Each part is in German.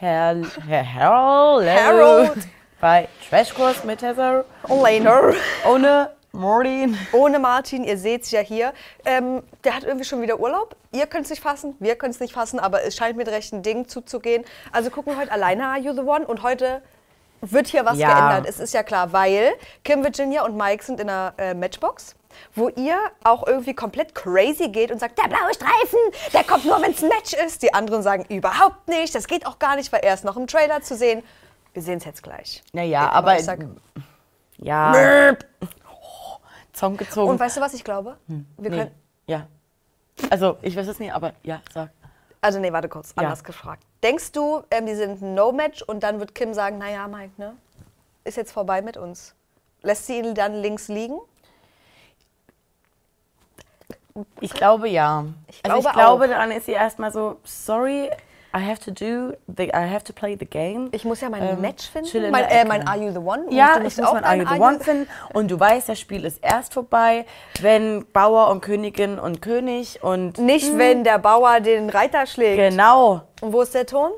Hel Her Hello. Harold. Bei Trashkurs mit Heather. Later. Ohne Martin. Ohne Martin, ihr seht es ja hier. Ähm, der hat irgendwie schon wieder Urlaub. Ihr könnt es nicht fassen, wir können es nicht fassen, aber es scheint mit rechten Dingen zuzugehen. Also gucken wir heute alleine Are You the One und heute wird hier was Ja. geändert. Es ist ja klar, weil Kim Virginia und Mike sind in einer äh, Matchbox, wo ihr auch irgendwie komplett crazy geht und sagt, der blaue Streifen, der kommt nur, wenn es ein Match ist. Die anderen sagen, überhaupt nicht, das geht auch gar nicht, weil er ist noch im Trailer zu sehen. Wir sehen es jetzt gleich. Naja, Äh, aber. ich sag, ja. Oh, Zong gezogen. und weißt du, was ich glaube? Wir nee. können, Ja. Also, ich weiß es nicht, aber ja, sag. Also nee, warte kurz, Ja. anders gefragt. Denkst du, ähm, die sind ein No-Match und dann wird Kim sagen, naja, Mike, ne? Ist jetzt vorbei mit uns. Lässt sie ihn dann links liegen? Ich glaube ja. Ich also ich glaube glaube, auch. dann ist sie erstmal so, sorry, I have to do, the, I have to play the game. Ich muss ja mein Ähm, Match finden. in Mein, äh, mein Are You the One? Ja, ich muss auch mein Are You the One finden. Und du weißt, das Spiel ist erst vorbei, wenn Bauer und Königin und König und Nicht, wenn der Bauer den Reiter schlägt. genau. Und wo ist der Ton?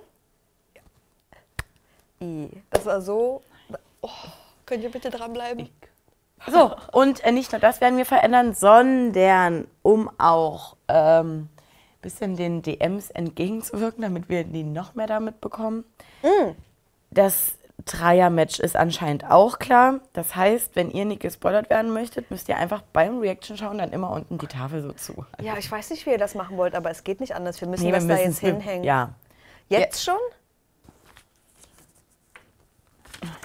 I. Das war so. Oh, könnt ihr bitte dranbleiben? So, und äh, nicht nur das werden wir verändern, sondern um auch ähm, bisschen den DMs entgegenzuwirken, damit wir die noch mehr damit bekommen. Das Dreier-Match ist anscheinend auch klar. Das heißt, wenn ihr nicht gespoilert werden möchtet, müsst ihr einfach beim Reaction schauen, dann immer unten die Tafel so zu. Ja, ich weiß nicht, wie ihr das machen wollt, aber es geht nicht anders. Wir müssen Nee, das wir da jetzt hinhängen. Ja. Jetzt schon?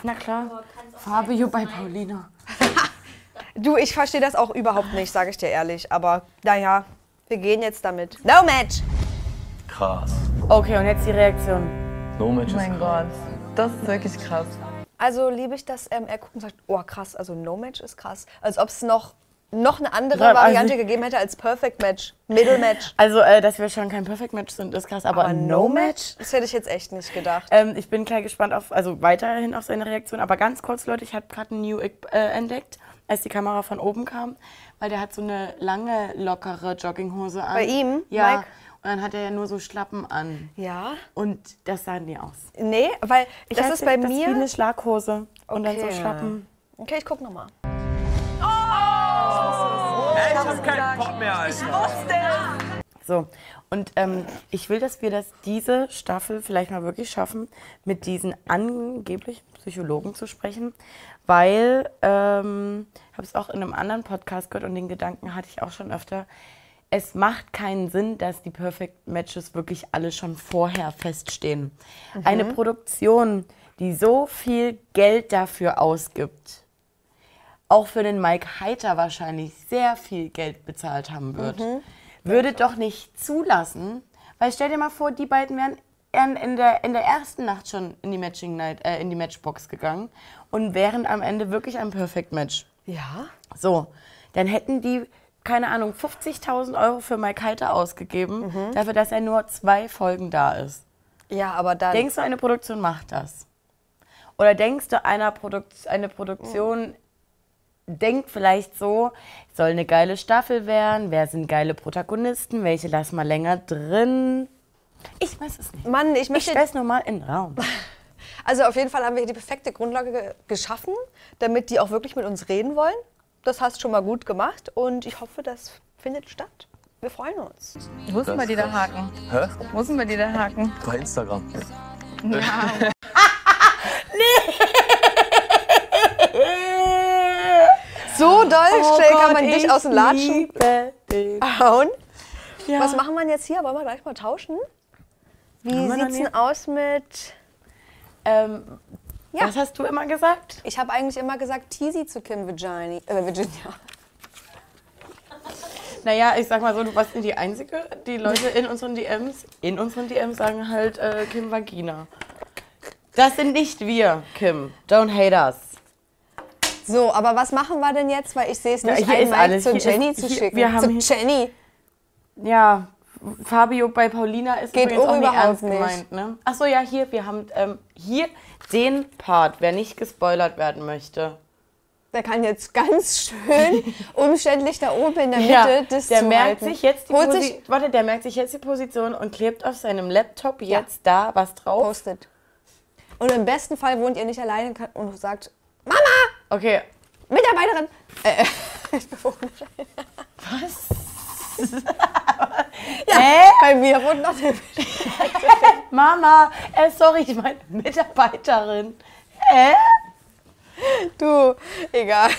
Na klar. Fabio bei Paulina. Du, ich verstehe das auch überhaupt nicht, sage ich dir ehrlich. Aber naja, wir gehen jetzt damit. No Match! Krass. Okay, und jetzt die Reaktion. No Match Oh ist mein Gott, das ist wirklich krass. Also liebe ich, dass ähm, er guckt und sagt, oh krass, also No Match ist krass. Als ob es noch, noch eine andere Ja, also- Variante gegeben hätte als Perfect Match, Middle Match. Also, äh, dass wir schon kein Perfect Match sind, ist krass, aber, Aber No Match? Das hätte ich jetzt echt nicht gedacht. Ähm, ich bin klar gespannt auf, also weiterhin auf seine Reaktion. Aber ganz kurz, Leute, ich habe gerade einen New Ick äh, entdeckt, als die Kamera von oben kam, weil der hat so eine lange, lockere Jogginghose an. Bei ihm, Ja. Mike? Und dann hat er ja nur so Schlappen an. Ja? Und das sah nie aus. Nee, weil das hatte ist bei das mir. wie eine Schlaghose. Und dann so Okay. Schlappen. Okay, ich guck nochmal. Ey, ich hab keinen Bock mehr, Alter. So, und ähm, ich will, dass wir das diese Staffel vielleicht mal wirklich schaffen, mit diesen angeblichen Psychologen zu sprechen, weil ähm, ich habe es auch in einem anderen Podcast gehört und den Gedanken hatte ich auch schon öfter. Es macht keinen Sinn, dass die Perfect Matches wirklich alle schon vorher feststehen. Eine Produktion, die so viel Geld dafür ausgibt, auch für den Mike Heiter wahrscheinlich sehr viel Geld bezahlt haben wird, würde doch nicht zulassen, weil stell dir mal vor, die beiden wären in, in, der, in der ersten Nacht schon in die Matching Night, äh, in die Matchbox gegangen und wären am Ende wirklich ein Perfect Match. Ja? So, dann hätten die, keine Ahnung, 50.000 Euro für Mike Heiter ausgegeben, dafür, dass er nur zwei Folgen da ist. Ja, aber dann. Denkst du, eine Produktion macht das? Oder denkst du, einer Produkt, eine Produktion denkt vielleicht so, soll eine geile Staffel werden, wer sind geile Protagonisten, welche lassen wir länger drin? Ich weiß es nicht. Mann, ich Ich möchte. stell's nur mal in den Raum. Also auf jeden Fall haben wir hier die perfekte Grundlage ge geschaffen, damit die auch wirklich mit uns reden wollen. Das hast du schon mal gut gemacht und ich hoffe, das findet statt. Wir freuen uns. Wo denn bei dir der Haken? Hä? Wo denn bei dir der Haken? Bei Instagram. Ja. So doll schnell kann man Oh Gott, dich ich aus dem Latschen liebe dich. hauen. Ja. Was machen wir jetzt hier? Wollen wir gleich mal tauschen? Wie sieht's nie? denn aus mit. Ähm, Ja. Was hast du immer gesagt? Ich habe eigentlich immer gesagt Teasy zu Kim Virginia. Äh, Virginia. Naja, ich sag mal so, du warst nicht die Einzige. Die Leute in unseren DMs, in unseren DMs sagen halt äh, Kim Vagina. Das sind nicht wir, Kim. Don't hate us. So, aber was machen wir denn jetzt? Weil ich sehe es Ja, nicht hier Mike alles. zu Hier ist- Jenny zu hier- schicken. wir haben zu hier- Jenny. Ja, Fabio bei Paulina ist Geht übrigens auch nicht ernst nicht. gemeint. Ne? Achso, ja, hier, wir haben ähm, hier den Part, wer nicht gespoilert werden möchte. der kann jetzt ganz schön umständlich da oben in der Mitte Ja, das der merkt halten. sich jetzt die Holt Posi Warte, der merkt sich jetzt die Position und klebt auf seinem Laptop jetzt da was drauf. Post-it. Und im besten Fall wohnt ihr nicht alleine und sagt, Okay. Mitarbeiterin, äh, ich bewohne Hä? bei mir wohnt noch Mama, äh, sorry, ich meine Mitarbeiterin. Hä? Du, egal.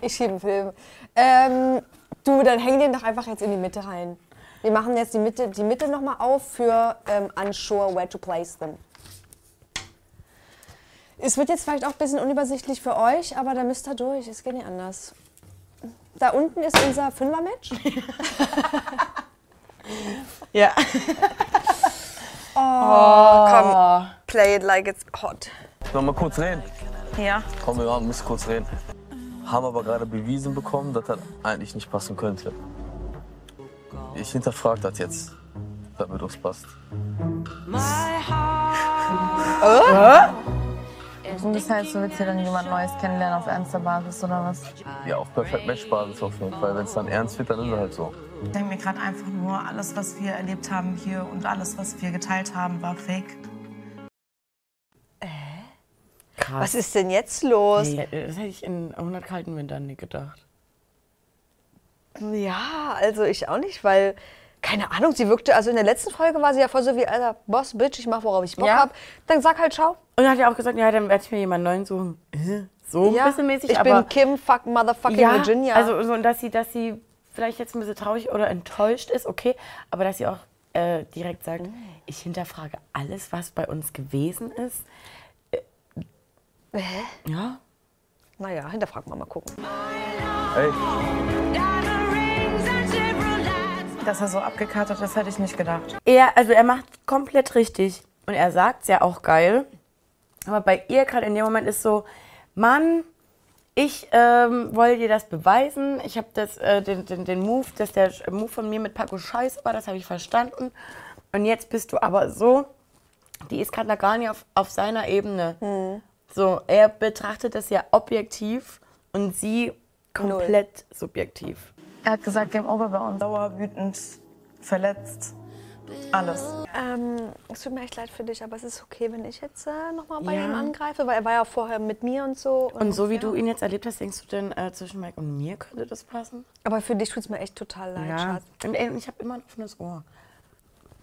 Ich schiebe einen Film. Ähm, du, dann häng den doch einfach jetzt in die Mitte rein. Wir machen jetzt die Mitte, die Mitte nochmal auf für ähm, unsure where to place them. Es wird jetzt vielleicht auch ein bisschen unübersichtlich für euch, aber da müsst ihr durch. Es geht nicht anders. Da unten ist unser Fünfer-Match. Ja. Komm, play it like it's hot. Noch mal kurz reden. Ja. Komm, wir müssen kurz reden. Haben aber gerade bewiesen bekommen, dass das eigentlich nicht passen könnte. Ich hinterfrage das jetzt, damit uns passt. Und das heißt, du willst hier dann jemand Neues kennenlernen auf ernster Basis oder was? Ja, auf Perfect Match Basis auf jeden Fall. Wenn es dann ernst wird, dann ist es halt so. Ich denke mir gerade einfach nur, alles, was wir erlebt haben hier und alles, was wir geteilt haben, war fake. Krass. Was ist denn jetzt los? Nee, das hätte ich in 100 kalten Wintern nicht gedacht. Ja, also ich auch nicht, weil, keine Ahnung, sie wirkte, also in der letzten Folge war sie ja voll so wie, Alter, Boss, Bitch, ich mach, worauf ich Bock Ja. hab. Dann sag halt, ciao. Und er hat ja auch gesagt, ja, dann werde ich mir jemanden neuen suchen. So ein Ja, bisschen mäßig, ich aber bin Kim, fuck, motherfucking ja, Virginia. also so, und dass sie, dass sie vielleicht jetzt ein bisschen traurig oder enttäuscht ist, okay, aber dass sie auch äh, direkt sagt, ich hinterfrage alles, was bei uns gewesen ist. Äh, ja, naja, hinterfrag mal, mal gucken. Ey, Dass er so abgekartet ist, hätte ich nicht gedacht. er, also er macht komplett richtig und er sagt es ja auch geil, aber bei ihr gerade in dem Moment ist so, Mann, ich ähm, wollte dir das beweisen. Ich habe das, äh, den, den, den Move, dass der Move von mir mit Paco scheiße war, das habe ich verstanden. Und jetzt bist du aber so, die ist gerade gar nicht auf, auf seiner Ebene. So, er betrachtet das ja objektiv und sie komplett subjektiv. Er hat gesagt, Game Over bei uns. Sauer, wütend, verletzt, alles. Ähm, es tut mir echt leid für dich, aber es ist okay, wenn ich jetzt äh, nochmal bei Ja. ihm angreife, weil er war ja vorher mit mir und so. Und so wie ja. du ihn jetzt erlebt hast, denkst du denn, äh, zwischen Mike und mir könnte das passen? Aber für dich tut es mir echt total leid, Schatz. Und ey, ich habe immer ein offenes Ohr.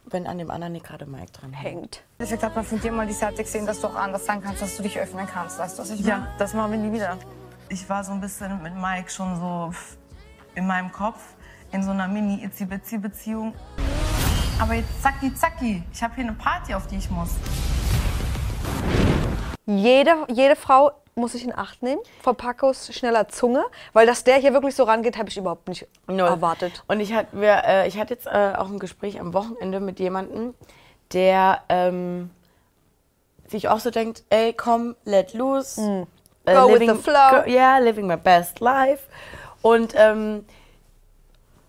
Wenn an dem anderen nicht gerade Mike dran hängt. Ich gesagt, man von dir mal die Statik sehen, dass du auch anders sein kannst, dass du dich öffnen kannst. Weißt du, was ich meine? Ja, das machen wir nie wieder. Ich war so ein bisschen mit Mike schon so in meinem Kopf in so einer Mini-Itzi-Bitzi-Beziehung. Aber jetzt zacki zacki, ich habe hier eine Party, auf die ich muss. Jede, jede Frau muss sich in Acht nehmen vor Pacos schneller Zunge, weil dass der hier wirklich so rangeht, habe ich überhaupt nicht Null. erwartet. Und ich hatte äh, ich hatte jetzt äh, auch ein Gespräch am Wochenende mit jemandem, der ähm, sich auch so denkt, ey, komm, let loose. äh, Go with the flow. Go, yeah, living my best life. Und ähm,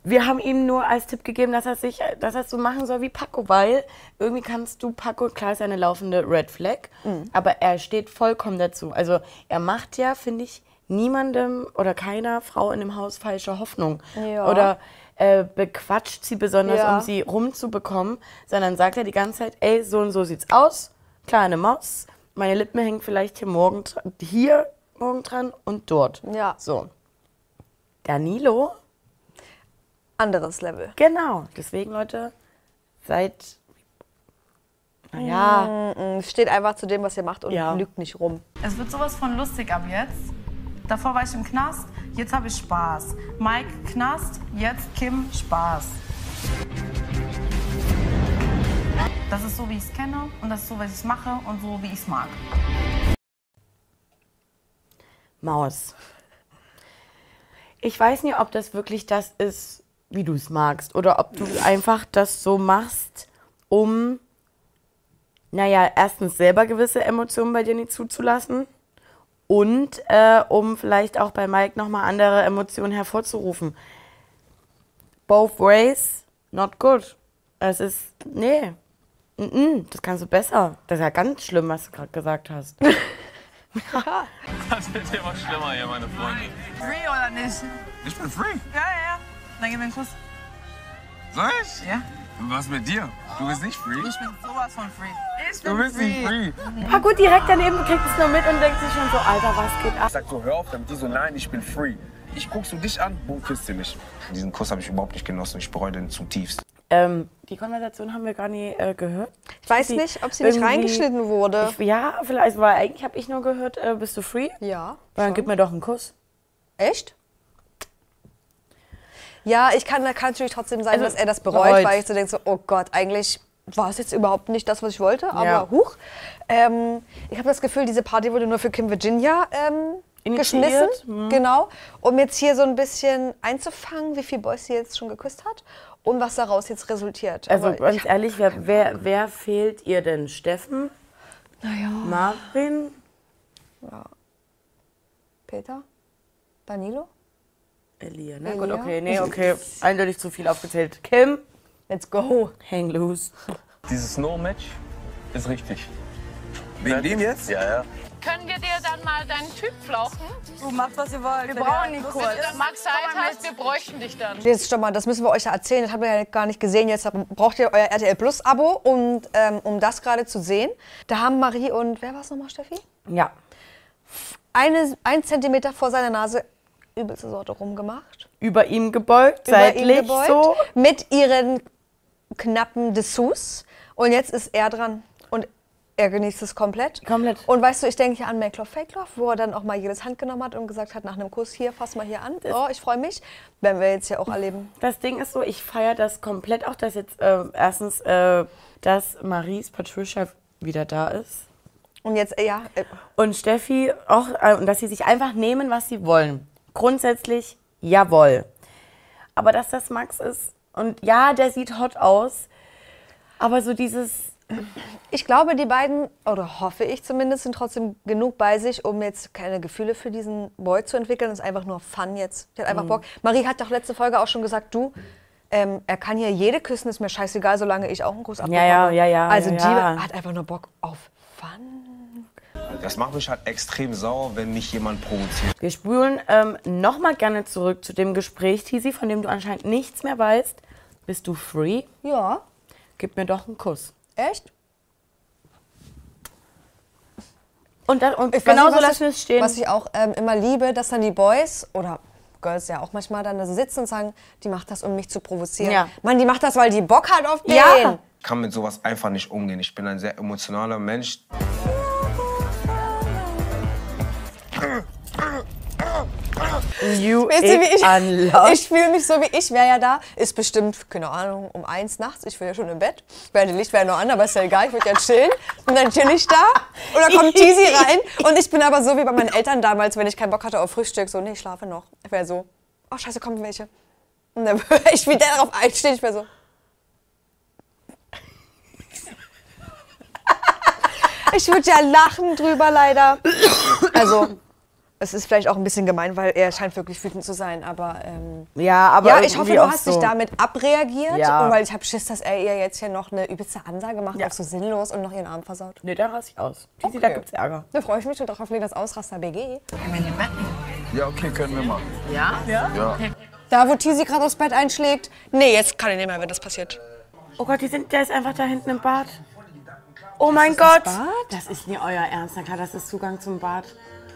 wir haben ihm nur als Tipp gegeben, dass er sich, dass er es so machen soll wie Paco, weil irgendwie kannst du Paco, klar ist eine laufende Red Flag, Mhm. aber er steht vollkommen dazu. Also er macht ja, finde ich, niemandem oder keiner Frau in dem Haus falsche Hoffnung. Ja. Oder äh, bequatscht sie besonders, Ja. um sie rumzubekommen, sondern sagt er die ganze Zeit, ey, so und so sieht's aus, kleine Maus, meine Lippen hängen vielleicht hier morgen, hier morgen dran und dort. Ja. So. Danilo Anderes Level. Genau, deswegen Leute, seid, naja, Mm, Steht einfach zu dem, was ihr macht und Ja. lügt nicht rum. Es wird sowas von lustig ab jetzt. Davor war ich im Knast, jetzt habe ich Spaß. Mike Knast, jetzt Kim Spaß. Das ist so, wie ich es kenne und das ist so, wie ich es mache und so, wie ich es mag. Maus. Ich weiß nicht, ob das wirklich das ist, wie du es magst, oder ob du einfach das so machst, um, naja, erstens selber gewisse Emotionen bei dir nicht zuzulassen und äh, um vielleicht auch bei Mike nochmal andere Emotionen hervorzurufen. Both ways, not good. Es ist, nee, das kannst du besser. Das ist ja ganz schlimm, was du gerade gesagt hast. Das wird immer schlimmer hier, meine Freunde. Free oder nicht? Ich bin free. Ja, ja, ja. Dann gib mir einen Kuss. Soll ich? Ja. Was mit dir? Du bist nicht free. Ich bin sowas von free. Ich Du bin bist nicht free. Ah gut, direkt daneben kriegt es nur mit und denkt sich schon so, Alter, was geht ab? Ich sag so, hör auf, damit die so, nein, ich bin free. Ich guck so dich an, boom, küsst sie mich. Diesen Kuss habe ich überhaupt nicht genossen. Ich bereue den zutiefst. Ähm, die Konversation haben wir gar nie äh, gehört. Ich weiß Sie nicht, ob sie nicht reingeschnitten wurde. Ich, ja, vielleicht, weil eigentlich habe ich nur gehört, äh, bist du free? ja. Dann gib mir doch einen Kuss. Echt? Ja, ich kann, da kann natürlich trotzdem sein, Also, dass er das bereut, bereut. weil ich so denke, so, oh Gott, eigentlich war es jetzt überhaupt nicht das, was ich wollte, aber Ja. huch. Ähm, ich habe das Gefühl, diese Party wurde nur für Kim Virginia ähm, Initiiert, geschmissen. Genau. Um jetzt hier so ein bisschen einzufangen, wie viele Boys sie jetzt schon geküsst hat und was daraus jetzt resultiert. Also Aber ganz ich, ehrlich, wer, wer, wer fehlt ihr denn? Steffen? naja, Marvin? Peter? Danilo? Elia, ne? Elia? Gut, okay, nee, okay. Eindeutig zu viel aufgezählt. Kim? Let's go. Hang loose. Dieses No-Match ist richtig. Wegen dem jetzt? Ja, ja. Können wir dir dann mal deinen Typ flauchen? Du machst, was ihr wollt. Wir brauchen ihn kurz. Wenn du mal Zeit hast, wir bräuchten dich dann. Jetzt stopp mal, das müssen wir euch ja erzählen. Das haben wir ja gar nicht gesehen. Jetzt braucht ihr euer RTL Plus Abo, und, ähm, um das gerade zu sehen. Da haben Marie und wer war es nochmal, Steffi? Ja. Eine, ein Zentimeter vor seiner Nase übelste Sorte rumgemacht. Über ihm gebeugt, Über seitlich gebeugt, so. Mit ihren knappen Dessous. Und jetzt ist er dran. Er genießt es komplett. Komplett. Und weißt du, ich denke hier an Make Love, Fake Love, wo er dann auch mal jedes Hand genommen hat und gesagt hat, nach einem Kuss, hier, fass mal hier an. Oh, ich freue mich. Werden wir jetzt hier auch erleben. Das Ding ist so, ich feiere das komplett auch, dass jetzt äh, erstens, äh, dass Maries Patricia wieder da ist. Und jetzt, äh, ja, äh, Und Steffi auch, äh, und dass sie sich einfach nehmen, was sie wollen. Grundsätzlich, jawohl. Aber dass das Max ist, und ja, der sieht hot aus, aber so dieses, Ich glaube, die beiden, oder hoffe ich zumindest, sind trotzdem genug bei sich, um jetzt keine Gefühle für diesen Boy zu entwickeln. Das ist einfach nur Fun jetzt. Die hat Mhm. einfach Bock. Marie hat doch letzte Folge auch schon gesagt, du, ähm, er kann hier jede küssen, ist mir scheißegal, solange ich auch einen Kuss abbekomme. ja, ja, ja, Also ja, die ja. hat einfach nur Bock auf Fun. Das macht mich halt extrem sauer, wenn mich jemand provoziert. wir spulen ähm, nochmal gerne zurück zu dem Gespräch, Tisi, von dem du anscheinend nichts mehr weißt. Bist du free? Ja, Gib mir doch einen Kuss. Echt? Und, dann, und Ich genau nicht, so was lassen wir ich- es stehen. Was ich auch ähm, immer liebe, dass dann die Boys oder Girls ja auch manchmal dann da sitzen und sagen, die macht das, um mich zu provozieren. Ja. Mann, die macht das, weil die Bock hat auf den. Ja. Ich kann mit sowas einfach nicht umgehen. Ich bin ein sehr emotionaler Mensch. You Wisst ihr, wie ich, unloved. ich fühle mich so, wie ich wäre ja da. Ist bestimmt, keine Ahnung, um eins nachts. Ich bin ja schon im Bett. Ich werde Licht wäre noch an, aber ist ja egal. Ich würde ja chillen. Und dann chill ich da. Und dann kommt Tizi rein. Und ich bin aber so wie bei meinen Eltern damals, wenn ich keinen Bock hatte auf Frühstück. So, nee, ich schlafe noch. Ich wäre so, oh scheiße, kommen welche. Und dann würde ich wieder darauf einstehen. Ich wäre so. Ich würde ja lachen drüber, leider. Also, es ist vielleicht auch ein bisschen gemein, weil er scheint wirklich wütend zu sein. Aber ähm, ja, aber ja, ich hoffe, du hast so. dich damit abreagiert. Ja. Und weil ich habe Schiss, dass er ihr jetzt hier noch eine übelste Ansage macht, Ja. auch so sinnlos und noch ihren Arm versaut. Nee, da raste ich aus. Tisi, da Okay. gibt's Ärger. Da freue ich mich schon drauf, hoffentlich das Ausraster BG. Ja, okay, können wir machen. Ja? Ja. Da, wo Tizi gerade aufs Bett einschlägt. Nee, jetzt kann ich nicht mehr, wenn das passiert. Oh Gott, die sind, der ist einfach da hinten im Bad. Oh mein Gott. Bad? Das ist nie euer Ernst. Na klar, das ist Zugang zum Bad.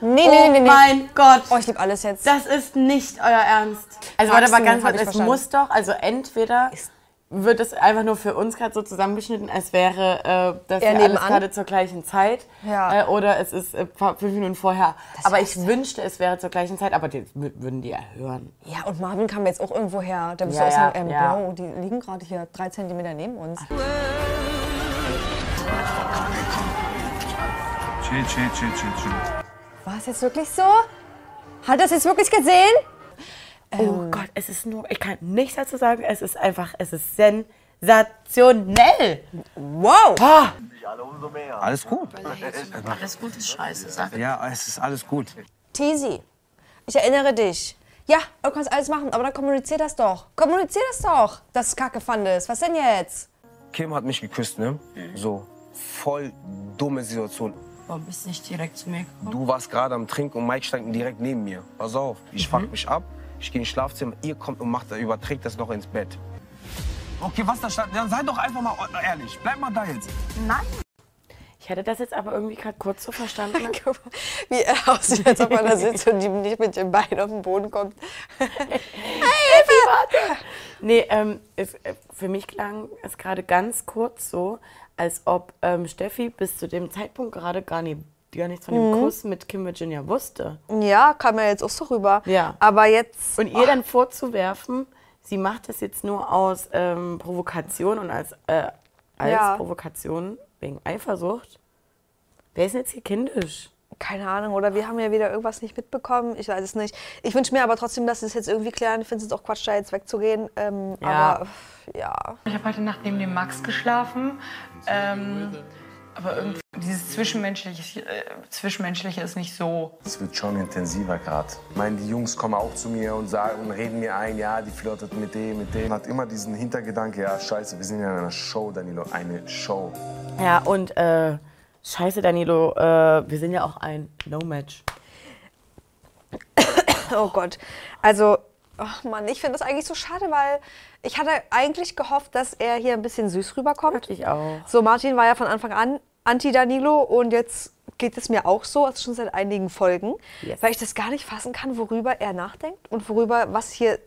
Nee, nee, oh nee, nee. nee. mein Gott. Oh, ich liebe alles jetzt. Das ist nicht euer Ernst. Also warte mal ganz kurz, ich es verstanden. muss doch, also entweder wird es einfach nur für uns gerade so zusammengeschnitten, als wäre äh, das ja alles gerade zur gleichen Zeit. Ja. Äh, oder es ist äh, fünf Minuten vorher. aber ich wünschte, es wäre zur gleichen Zeit, aber die wü- würden die ja hören. Ja, und Marvin kam jetzt auch irgendwo her. Da bist Ja, du auch ja, sagen, ähm, ja. Bro, die liegen gerade hier drei Zentimeter neben uns. Chill, chill, chill, chill, chill. War es jetzt wirklich so? Hat er es jetzt wirklich gesehen? Oh Gott, es ist nur, ich kann nichts dazu sagen, es ist einfach, es ist sensationell. Wow! Ah, Alles gut. Alles gut ist scheiße, sag Ja, es ist alles gut. Tizi, ich erinnere dich. Ja, du kannst alles machen, aber dann kommunizier das doch. Kommunizier das doch, dass es kacke fandest. Was denn jetzt? Kim hat mich geküsst, ne? So, voll dumme Situation. Warum bist du nicht direkt zu mir gekommen? Du warst gerade am Trinken und Mike stand direkt neben mir. Pass auf, ich fuck mich ab, ich gehe ins Schlafzimmer, ihr kommt und macht, überträgt das noch ins Bett. Okay, was da stand, dann sei doch einfach mal ehrlich. Bleib mal da jetzt. Ich hätte das jetzt aber irgendwie gerade kurz so verstanden. Mal, Wie er aussieht, als ob er da sitzt und die nicht mit dem Bein auf den Boden kommt. Nee, ähm, es, äh, für mich klang es gerade ganz kurz so, als ob ähm, Steffi bis zu dem Zeitpunkt gerade gar, nie, gar nichts von dem Mhm. Kuss mit Kim Virginia wusste. Ja, kam ja jetzt auch so rüber. Ja. Aber jetzt. Und ihr dann vorzuwerfen, sie macht das jetzt nur aus ähm, Provokation und als, äh, als Ja. Provokation wegen Eifersucht. Wer ist denn jetzt hier kindisch? Keine Ahnung, oder wir haben ja wieder irgendwas nicht mitbekommen. Ich weiß es nicht. Ich wünsche mir aber trotzdem, dass sie es jetzt irgendwie klären. Ich finde es jetzt auch Quatsch, da jetzt wegzugehen. Ähm, Ja. Aber ja. Ich habe heute Nacht neben dem Max geschlafen. Ähm, aber irgendwie dieses Zwischenmenschliche, äh, Zwischenmenschliche ist nicht so. Es wird schon intensiver gerade. Ich meine, die Jungs kommen auch zu mir und sagen und reden mir ein, ja, die flirtet mit dem, mit dem. Hat immer diesen Hintergedanke, ja, scheiße, wir sind ja in einer Show, Danilo, eine Show. Ja, und äh, scheiße, Danilo, äh, wir sind ja auch ein No-Match. Oh Gott. Also, oh Mann, ich finde das eigentlich so schade, weil ich hatte eigentlich gehofft, dass er hier ein bisschen süß rüberkommt. Ich auch. So, Martin war ja von Anfang an Anti-Danilo und jetzt geht es mir auch so, also schon seit einigen Folgen, Yes. weil ich das gar nicht fassen kann, worüber er nachdenkt und worüber, was hier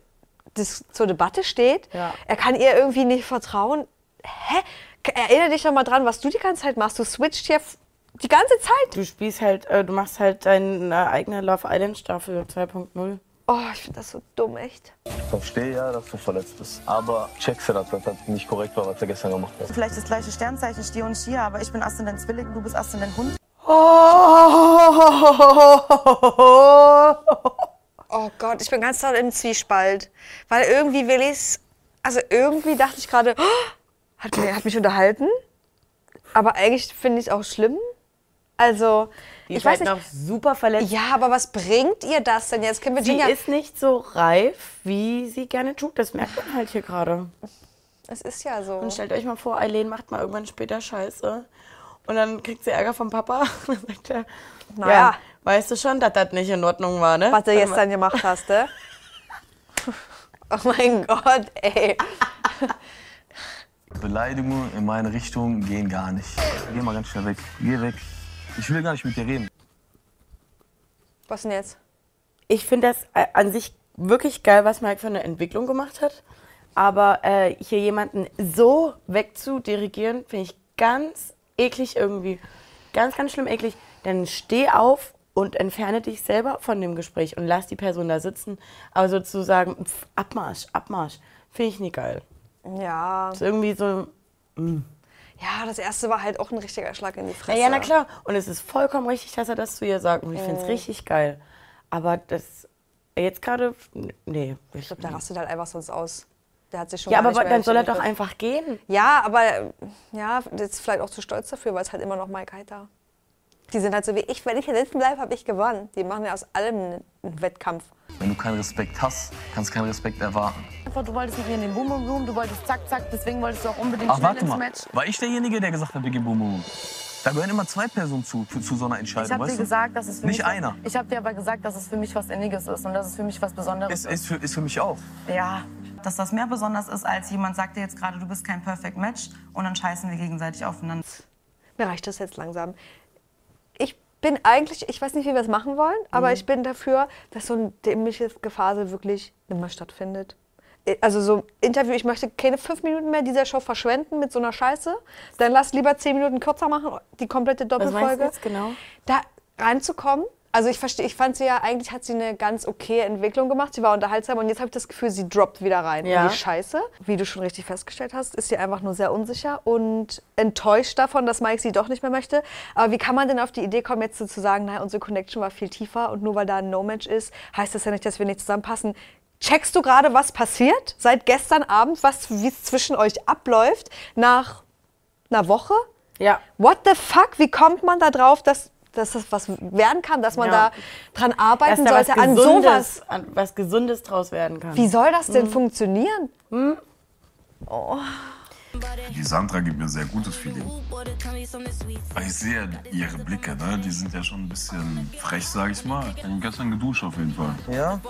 das zur Debatte steht. Ja. Er kann ihr irgendwie nicht vertrauen. Hä? Erinnere dich doch mal dran, was du die ganze Zeit machst. Du switcht hier die ganze Zeit. Du spielst halt, äh, du machst halt deine eigene Love Island Staffel 2.0. Oh, ich finde das so dumm, echt. Ich verstehe ja, dass du verletzt bist. Aber checkst du, dass das nicht korrekt war, was er gestern gemacht hat. Vielleicht das gleiche Sternzeichen Stier und Stier, aber ich bin Aszendent Zwilling, du bist Aszendent Hund. Oh Gott, ich bin ganz doll im Zwiespalt. Weil irgendwie will ich's. Also irgendwie dachte ich gerade, oh, hat, mir, hat mich unterhalten. Aber eigentlich finde ich es auch schlimm. Also, Die ich weiß halt nicht. noch super verletzt. Ja, aber was bringt ihr das denn jetzt? Kim Sie Virginia. ist nicht so reif, wie sie gerne tut. Das merkt man halt hier gerade. es ist ja so. Und stellt euch mal vor, Eileen macht mal irgendwann später Scheiße. Und dann kriegt sie Ärger vom Papa. Dann sagt er, Naja. ja, weißt du schon, dass das nicht in Ordnung war, ne? Was du Dann- gestern gemacht hast, ne? Oh mein Gott, ey. Beleidigungen in meine Richtung gehen gar nicht. Geh mal ganz schnell weg. Geh weg. Ich will gar nicht mit dir reden. Was denn jetzt? Ich finde das äh, an sich wirklich geil, was Mike für eine Entwicklung gemacht hat. Aber äh, hier jemanden so wegzudirigieren, finde ich ganz eklig irgendwie. Ganz, ganz schlimm eklig. Dann steh auf und entferne dich selber von dem Gespräch und lass die Person da sitzen. Aber sozusagen, pf, Abmarsch, Abmarsch, finde ich nie geil. Ja. Das ist irgendwie so, Ja, das erste war halt auch ein richtiger Schlag in die Fresse. ja, na klar. Und es ist vollkommen richtig, dass er das zu ihr sagt. Und ich finde es richtig geil. Aber das, jetzt gerade, nee. Ich glaube, der rastet halt einfach sonst aus. Der hat sich schon Ja, aber dann soll er doch einfach gehen. Ja, aber ja, ist vielleicht auch zu stolz dafür, weil es halt immer noch Mike Heiter. Die sind halt so wie ich, wenn ich hier sitzen bleibe, habe ich gewonnen. Die machen ja aus allem einen Wettkampf. Wenn du keinen Respekt hast, kannst du keinen Respekt erwarten. Einfach, du wolltest mit mir in den Boom Boom Room, du wolltest zack zack, deswegen wolltest du auch unbedingt Ach, warte ins mal. Match. War ich derjenige, der gesagt hat, wir gehen Boom Boom? Da gehören immer zwei Personen zu, zu, zu so einer Entscheidung, Ich habe weißt dir du? gesagt, dass es für Nicht mich einer. Ich habe dir aber gesagt, dass es für mich was Inniges ist und dass es für mich was Besonderes Ist, ist, für, ist für mich auch. Ja, dass das mehr besonders ist, als jemand sagt dir jetzt gerade, du bist kein Perfect Match und dann scheißen wir gegenseitig aufeinander. Mir reicht das jetzt langsam. Ich bin eigentlich, ich weiß nicht, wie wir es machen wollen, aber ich bin dafür, dass so ein dämliches Gefasel wirklich mehr stattfindet. Also so Interview, ich möchte keine fünf Minuten mehr dieser Show verschwenden mit so einer Scheiße. Dann lass lieber zehn Minuten kürzer machen, die komplette Was meinst Doppelfolge. du jetzt genau? da reinzukommen. Also ich verstehe, ich fand sie ja, eigentlich hat sie eine ganz okay Entwicklung gemacht. Sie war unterhaltsam und jetzt habe ich das Gefühl, sie droppt wieder rein Ja. in die Scheiße. Wie du schon richtig festgestellt hast, ist sie einfach nur sehr unsicher und enttäuscht davon, dass Mike sie doch nicht mehr möchte. Aber wie kann man denn auf die Idee kommen, jetzt so zu sagen, naja, unsere Connection war viel tiefer und nur weil da ein No-Match ist, heißt das ja nicht, dass wir nicht zusammenpassen. Checkst du gerade, was passiert seit gestern Abend, was wie es zwischen euch abläuft nach einer Woche? Ja. What the fuck? Wie kommt man da drauf, dass, dass das was werden kann, dass man Ja. da dran arbeiten Dass da was sollte an sowas? an was Gesundes draus werden kann. Wie soll das denn funktionieren? Die Sandra gibt mir ein sehr gutes Feeling. Ich sehe ihre Blicke, ne? die sind ja schon ein bisschen frech, sag ich mal. Ich bin gestern geduscht auf jeden Fall. Ja?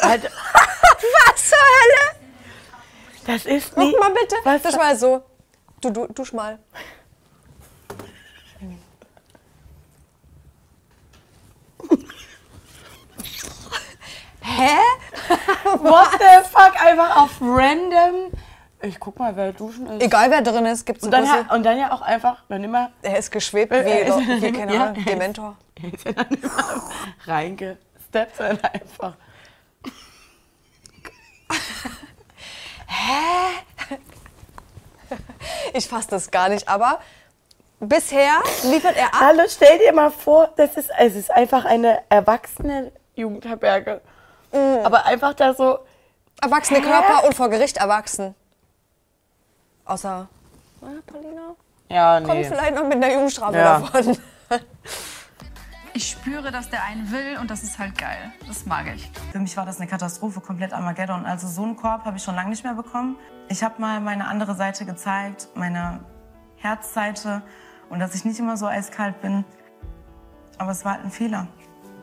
Halt, Was zur Hölle? Das ist Guck nicht. mal bitte. Was- dusch mal so. Du, du dusch mal. Hä? What the fuck? Einfach auf random. Ich guck mal, wer duschen ist. Egal wer drin ist, gibt's Und dann, ja, und dann ja auch einfach, dann immer Er ist geschwebt wie, Äh, äh, wie keine ja, Ahnung, er ist- Dementor. Er ist ja dann immer reingesteppt, sondern einfach. Ich fass das gar nicht, aber bisher liefert er ab. Hallo, stell dir mal vor, das ist, es ist einfach eine erwachsene Jugendherberge. Mm. Aber einfach da so, Erwachsene Körper und vor Gericht erwachsen. Außer ah, Paulina ja, kommt nee. vielleicht noch mit einer Jugendstrafe Ja. davon. Ich spüre, dass der einen will und das ist halt geil. Das mag ich. Für mich war das eine Katastrophe, komplett Armageddon. Also so einen Korb habe ich schon lange nicht mehr bekommen. Ich habe mal meine andere Seite gezeigt, meine Herzseite und dass ich nicht immer so eiskalt bin. Aber es war halt ein Fehler.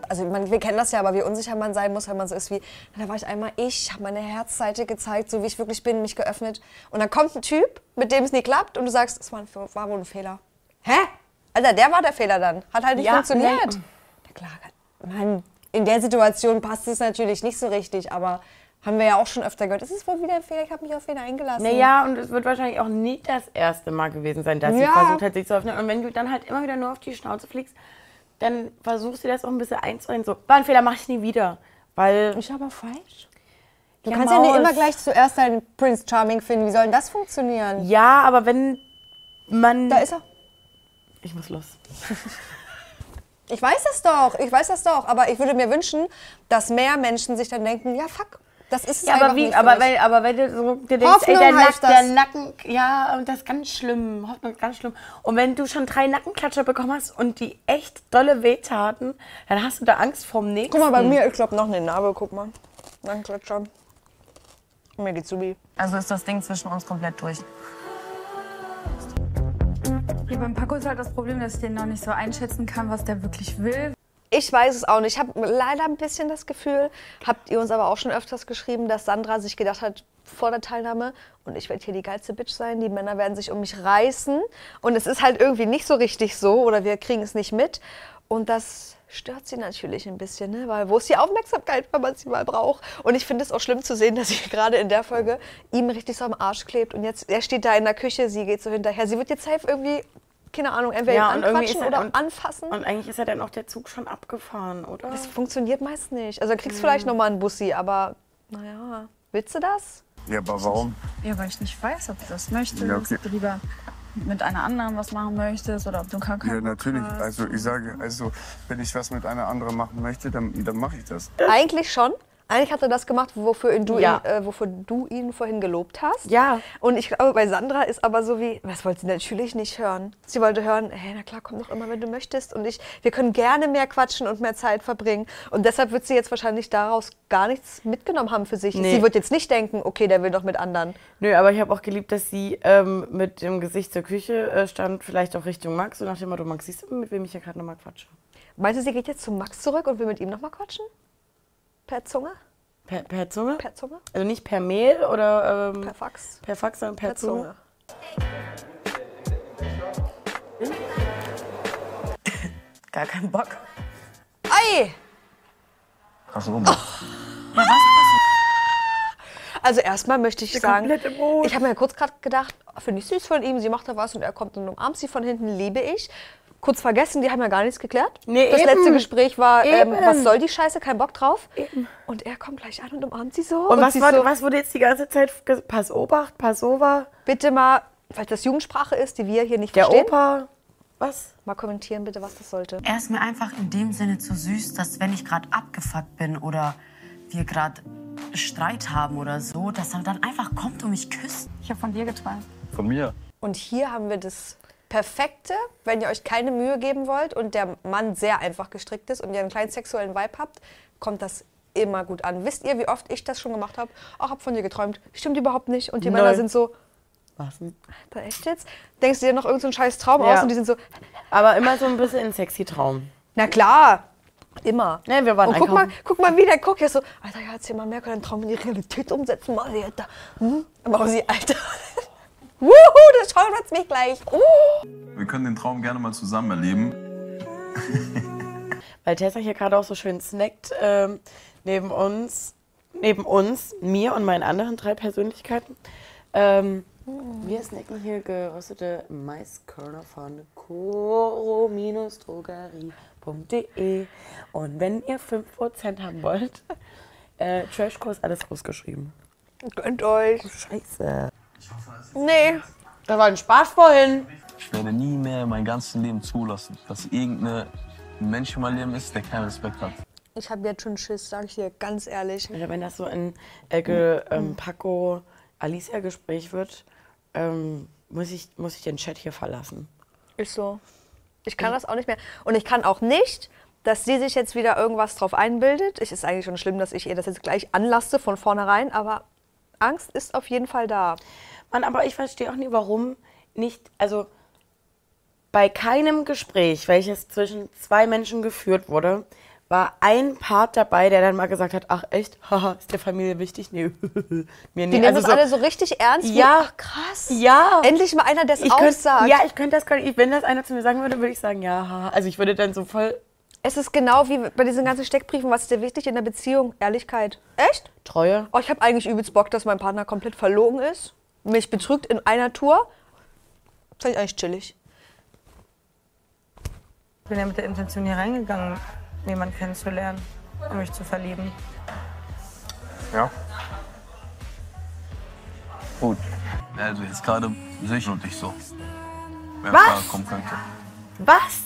Also man, wir kennen das ja, aber wie unsicher man sein muss, wenn man so ist wie, da war ich einmal ich, habe meine Herzseite gezeigt, so wie ich wirklich bin, mich geöffnet. Und dann kommt ein Typ, mit dem es nie klappt und du sagst, es war, ein, war wohl ein Fehler. Hä? Alter, der war der Fehler dann. Hat halt nicht Ja, funktioniert. nein. Ja, klar, Mann, in der Situation passt es natürlich nicht so richtig, aber haben wir ja auch schon öfter gehört, es ist wohl wieder ein Fehler, ich habe mich auf Fehler eingelassen. Naja, und es wird wahrscheinlich auch nicht das erste Mal gewesen sein, dass sie Ja. versucht hat, sich zu öffnen. Und wenn du dann halt immer wieder nur auf die Schnauze fliegst, dann versuchst du das auch ein bisschen einzureden. So, war ein Fehler, mach ich nie wieder. Weil, Ist aber falsch. Du Ja, kannst ja nicht Maus. immer gleich zuerst deinen Prince Charming finden. Wie soll denn das funktionieren? ja, aber wenn man... Da ist er. Ich muss los. Ich weiß das doch, ich weiß das doch. Aber ich würde mir wünschen, dass mehr Menschen sich dann denken, ja fuck, das ist es Ja, aber wie, aber weil, aber weil du so dir denkst, Hoffnung ey, der, Nack, der das. Nacken, ja, und das ist ganz schlimm. Hoffnung ist ganz schlimm. Und wenn du schon drei Nackenklatscher bekommen hast und die echt dolle wehtaten, dann hast du da Angst vorm nächsten. Guck mal, bei mir, ich glaube noch eine Narbe, guck mal. Dann klatscher. Mir geht's subi. Also ist das Ding zwischen uns komplett durch. Hier beim Paco ist halt das Problem, dass ich den noch nicht so einschätzen kann, was der wirklich will. Ich weiß es auch nicht. Ich habe leider ein bisschen das Gefühl, habt ihr uns aber auch schon öfters geschrieben, dass Sandra sich gedacht hat vor der Teilnahme, und ich werde hier die geilste Bitch sein, die Männer werden sich um mich reißen. Und es ist halt irgendwie nicht so richtig so oder wir kriegen es nicht mit. Und das stört sie natürlich ein bisschen, ne? weil wo ist die Aufmerksamkeit, wenn man sie mal braucht? Und ich finde es auch schlimm zu sehen, dass sie gerade in der Folge ihm richtig so am Arsch klebt und jetzt, er steht da in der Küche, sie geht so hinterher. Sie wird jetzt safe irgendwie, keine Ahnung, entweder Ja, ihn und irgendwie anquatschen er- oder und- anfassen. Und eigentlich ist ja dann auch der Zug schon abgefahren, oder? Das funktioniert meist nicht. Also du kriegst vielleicht noch mal einen Bussi, aber naja, willst du das? Ja, aber warum? Ja, weil ich nicht weiß, ob du das möchtest, Ja, okay. Mit einer anderen was machen möchtest oder ob du gar keinen Ja, natürlich. hast. Also ich sage, also wenn ich was mit einer anderen machen möchte, dann, dann mache ich das. Eigentlich schon. Eigentlich hat er das gemacht, wofür, du, Ja. ihn, äh, wofür du ihn vorhin gelobt hast. Ja. Und ich glaube, bei Sandra ist aber so wie, das wollte sie natürlich nicht hören. Sie wollte hören, hey, na klar, komm doch immer, wenn du möchtest. Und ich, wir können gerne mehr quatschen und mehr Zeit verbringen. Und deshalb wird sie jetzt wahrscheinlich daraus gar nichts mitgenommen haben für sich. Nee. Sie wird jetzt nicht denken, okay, der will doch mit anderen. Nö, aber ich habe auch geliebt, dass sie ähm, mit dem Gesicht zur Küche äh, stand, vielleicht auch Richtung Max, so nach dem Motto, Max, siehst du, mit wem ich hier gerade nochmal quatsche? Meinst du, sie geht jetzt zu Max zurück und will mit ihm noch mal quatschen? Per Zunge? Per, per Zunge? Per Zunge? Also nicht per Mail oder ähm, Per Fax? per Fax, sondern per, Per Zunge. Zunge. Gar keinen Bock. Ei! Krass rum. Also erstmal möchte ich sagen, ich habe mir kurz gerade gedacht, oh, finde ich süß von ihm, sie macht da was und er kommt und umarmt sie von hinten, liebe ich. Kurz vergessen, die haben ja gar nichts geklärt. Nee, das eben. letzte Gespräch war, ähm, Eben. was soll die Scheiße, kein Bock drauf. Und er kommt gleich an und umarmt sie so. Und was, sie war, so, was wurde jetzt die ganze Zeit Pass Obacht, Pass over, bitte mal, falls das Jugendsprache ist, die wir hier nicht der verstehen, Opa? Was? mal kommentieren bitte, was das sollte. Er ist mir einfach in dem Sinne zu süß, dass wenn ich gerade abgefuckt bin oder wir gerade Streit haben oder so, dass er dann einfach kommt und mich küsst. Ich habe von dir geträumt. Von mir. Und hier haben wir das Perfekte, wenn ihr euch keine Mühe geben wollt und der Mann sehr einfach gestrickt ist und ihr einen kleinen sexuellen Vibe habt, kommt das immer gut an. Wisst ihr, wie oft ich das schon gemacht habe? Auch hab von dir geträumt. Stimmt überhaupt nicht. Und die Null. Männer sind so, Was denn? Alter, echt jetzt? Denkst du dir noch irgendeinen so scheiß Traum Ja. aus und die sind so, Aber immer so ein bisschen ein sexy Traum. na klar, immer. Ne, wir waren Und guck mal, guck mal, wie der guckt. Ja so, Alter, ja, erzähl mal mehr, kann deinen Traum in die Realität umsetzen, mal, Alter. Hm? Aber sie, Alter. Wuhu, das schaut mich gleich. Uh. Wir können den Traum gerne mal zusammen erleben. Weil Tessa hier gerade auch so schön snackt ähm, neben uns, neben uns, mir und meinen anderen drei Persönlichkeiten. Ähm, wir snacken hier geröstete Maiskörner von coro-drogerie.de und wenn ihr 5% haben wollt, äh, Trashkurs alles großgeschrieben. Gönnt euch. Scheiße. Nee. Da war ein Spaß vorhin. Ich werde nie mehr mein ganzes Leben zulassen, dass irgendein Mensch in meinem Leben ist, der keinen Respekt hat. Ich habe jetzt schon Schiss, sag ich dir ganz ehrlich. Wenn das so ein Elke, ähm, Paco, Alicia-Gespräch wird, ähm, muss, ich, muss ich den Chat hier verlassen. Ist so. Ich kann das auch nicht mehr. Und ich kann auch nicht, dass sie sich jetzt wieder irgendwas drauf einbildet. Es ist eigentlich schon schlimm, dass ich ihr das jetzt gleich anlasse von vornherein, aber Angst ist auf jeden Fall da. Mann, aber ich verstehe auch nie, warum nicht, also bei keinem Gespräch, welches zwischen zwei Menschen geführt wurde, war ein Part dabei, der dann mal gesagt hat, ach echt, haha, ist der Familie wichtig? Nee, mir Die nee. nehmen Also das alle so richtig ernst. wie- Ja. Ach, krass. Ja. Endlich mal einer, der es könnt, aussagt. Ja, ich könnte das gar nicht, wenn das einer zu mir sagen würde, würde ich sagen, ja, haha. Also ich würde dann so voll Es ist genau wie bei diesen ganzen Steckbriefen. Was ist dir wichtig in der Beziehung? Ehrlichkeit. Echt? Treue. Oh, ich habe eigentlich übelst Bock, dass mein Partner komplett verlogen ist. Mich betrügt in einer Tour. Finde ich eigentlich chillig. Ich bin ja mit der Intention hier reingegangen, jemanden kennenzulernen und mich zu verlieben. Ja. Gut. Also jetzt gerade sehe ich noch nicht so. Wer Was? kommen könnte. Was?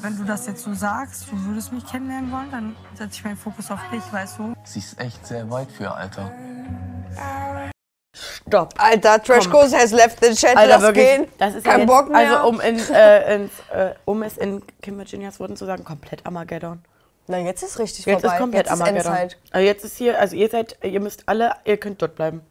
Wenn du das jetzt so sagst, du würdest mich kennenlernen wollen, dann setze ich meinen Fokus auf dich, weißt du? Sie ist echt sehr weit für ihr Alter. Stopp. Alter, Trashkurs has left the chat. Alter, Lass wirklich, gehen. das ist Kein jetzt, Bock mehr. Also um, in, äh, ins, äh, um es in Kim Virginias Worten zu sagen, komplett Armageddon. Na, jetzt ist richtig Jetzt vorbei. ist komplett jetzt ist Armageddon. Endzeit. Also jetzt ist hier, also ihr seid, ihr müsst alle, ihr könnt dort bleiben.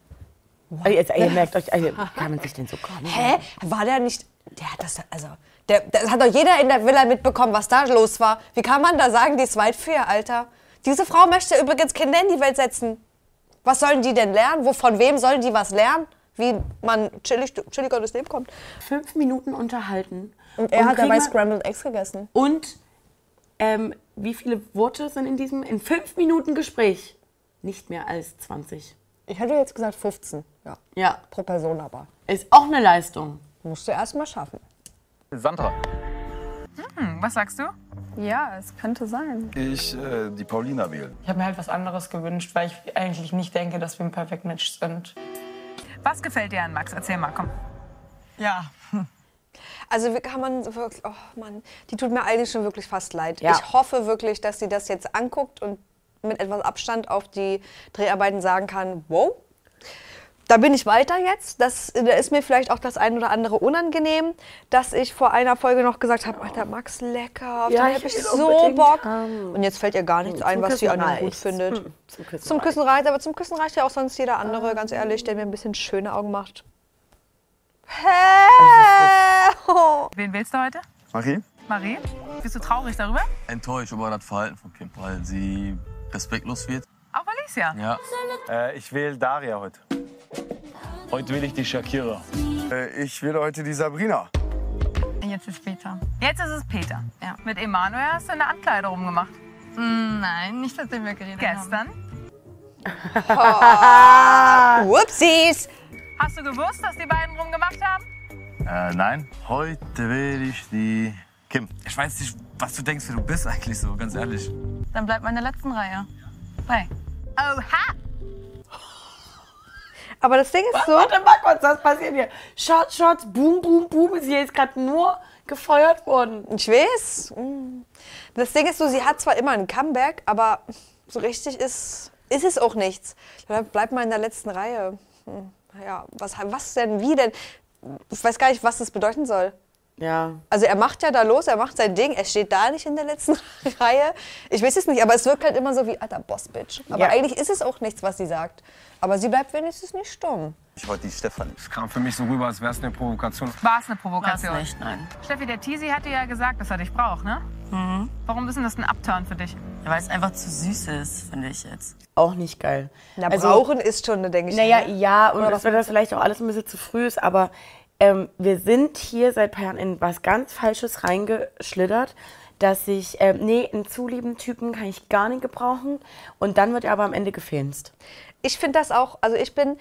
Also jetzt, ihr merkt euch, also, kann man sich denn so kommen? Hä? War der nicht. Der hat das. Also. Der, das hat doch jeder in der Villa mitbekommen, was da los war. Wie kann man da sagen, die ist weit für Alter? Diese Frau möchte übrigens Kinder in die Welt setzen. Was sollen die denn lernen? Wo, von wem sollen die was lernen? Wie man chillig, chilliger durchs Leben kommt. Fünf Minuten unterhalten. Und er hat kriegen dabei Scrambled Eggs gegessen. Und ähm, wie viele Worte sind in diesem, in fünf Minuten Gespräch? Nicht mehr als 20. Ich hätte jetzt gesagt 15. Ja. Ja, Pro Person aber. ist auch eine Leistung. Musst du erst mal schaffen. Sandra. Hm, was sagst du? Ja, es könnte sein. Ich äh, die Paulina wählen. Ich habe mir halt was anderes gewünscht, weil ich eigentlich nicht denke, dass wir ein Perfect Match sind. Was gefällt dir an Max? Erzähl mal, komm. Ja. Also wie kann man wirklich, oh Mann, die tut mir eigentlich schon wirklich fast leid. Ja. Ich hoffe wirklich, dass sie das jetzt anguckt und mit etwas Abstand auf die Dreharbeiten sagen kann, wow, da bin ich weiter jetzt. Das, da ist mir vielleicht auch das ein oder andere unangenehm, dass ich vor einer Folge noch gesagt habe, Alter, Max, lecker, auf Ja, den ich hab ich will so Bock. haben. Und jetzt fällt ihr gar nichts ein, was sie an ihm gut findet. Hm, zum Küssen Zum Küssen reicht, aber zum Küssen reicht ja auch sonst jeder andere, ganz ehrlich, der mir ein bisschen schöne Augen macht. Hä? Oh. Wen wählst du heute? Marie? Marie? Bist du traurig darüber? Enttäuscht über das Verhalten von Kim, weil sie respektlos wird. Auch Alicia. Ja. Äh, ich wähle Daria heute. Heute will ich die Shakira. Äh, ich wähle heute die Sabrina. Jetzt ist Peter. Jetzt ist es Peter. Ja. Mit Emanuel hast du eine Ankleide rumgemacht. Mm, Nein, nicht, seitdem wir geredet haben. Gestern. Whoopsies! Hast du gewusst, dass die beiden rumgemacht haben? Äh, nein. Heute wähle ich die Kim. Ich weiß nicht, was du denkst, wer du bist eigentlich so, ganz ehrlich. Dann bleib mal in der letzten Reihe. Bei. Oha! Aber das Ding ist so, Warte mal kurz, was passiert hier? Shots, Shots, boom, boom, boom. Ist hier jetzt gerade nur gefeuert worden. ich weiß. mm. Das Ding ist so, sie hat zwar immer ein Comeback, aber so richtig ist, ist es auch nichts. Bleib- Bleib mal in der letzten Reihe. Hm, Ja, was, was denn, wie denn? Ich weiß gar nicht, was das bedeuten soll. Ja. Also er macht ja da los, er macht sein Ding, er steht da nicht in der letzten Reihe. Ich weiß es nicht, aber es wirkt halt immer so wie, alter Boss-Bitch. Aber Ja. eigentlich ist es auch nichts, was sie sagt. Aber sie bleibt wenigstens nicht stumm. Ich wollte die Stefanie. Es kam für mich so rüber, als wäre es eine Provokation. War es eine Provokation? War's nicht, nein. Steffi, der Teasy hat dir ja gesagt, dass er dich braucht, ne? Mhm. Warum ist denn das ein Upturn für dich? Ja, weil es einfach zu süß ist, finde ich jetzt. Auch nicht geil. Na, brauchen ist schon, denke ich. Naja, hä? ja, und Oder dass das vielleicht auch alles ein bisschen zu früh ist, aber ähm, wir sind hier seit ein paar Jahren in was ganz Falsches reingeschlittert, dass ich, ähm, nee, einen zu lieben Typen kann ich gar nicht gebrauchen und dann wird er aber am Ende gefilzt. Ich finde das auch, also ich bin,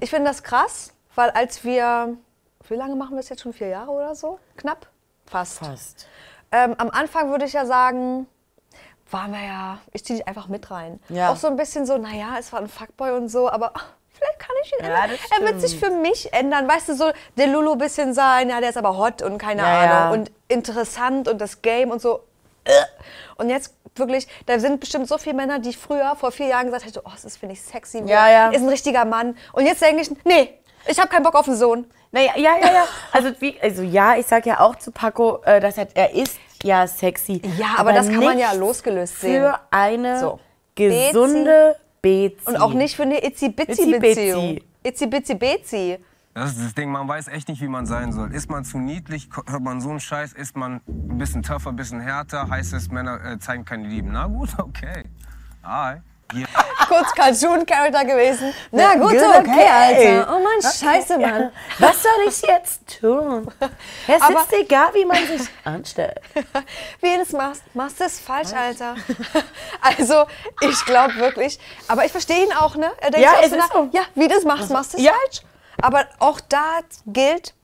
ich finde das krass, weil als wir, wie lange machen wir es jetzt schon? Vier Jahre oder so? Knapp? Fast. Fast. Ähm, am Anfang würde ich ja sagen, waren wir ja, ich ziehe dich einfach mit rein. Ja. Auch so ein bisschen so, naja, es war ein Fuckboy und so, aber ach, vielleicht kann ich ihn Ja, ändern. Er wird sich für mich ändern. Weißt du, so der Lulu bisschen sein, ja, der ist aber hot und keine Ja, Ahnung. ja. Und interessant und das Game und so. Und jetzt wirklich, da sind bestimmt so viele Männer, die ich früher, vor vier Jahren gesagt hätte, oh, das ist, finde ich, sexy. Ja, ja. Ist ein richtiger Mann. Und jetzt denke ich, nee, ich habe keinen Bock auf einen Sohn. Naja, ja, ja, ja. Also, wie, also ja, ich sag ja auch zu Paco, äh, dass er, er ist ja sexy. Ja, aber das kann man ja losgelöst sehen. Für eine So. gesunde Bezi. Und auch nicht für eine Itzi-Bitzi-Beziehung. Itzi-Bitzi-Bezi. Das ist das Ding, man weiß echt nicht, wie man sein soll. Ist man zu niedlich, hört man so einen Scheiß, ist man ein bisschen tougher, ein bisschen härter, heißt es, Männer äh, zeigen keine Liebe. Na gut, okay. Hi. Hier. Kurz Cartoon-Charakter gewesen. Na gut, Gut, okay, okay. Alter. Oh Mann, scheiße, Mann. Was soll ich jetzt tun? Es Aber- ist egal, wie man sich anstellt. Wie du das machst, machst du es falsch, Alter. Also, ich glaube wirklich. Aber ich verstehe ihn auch, ne? Er denkt Ja, auch es so ist so. Ja, wie du es machst, machst du es Ja. falsch. Aber auch da gilt,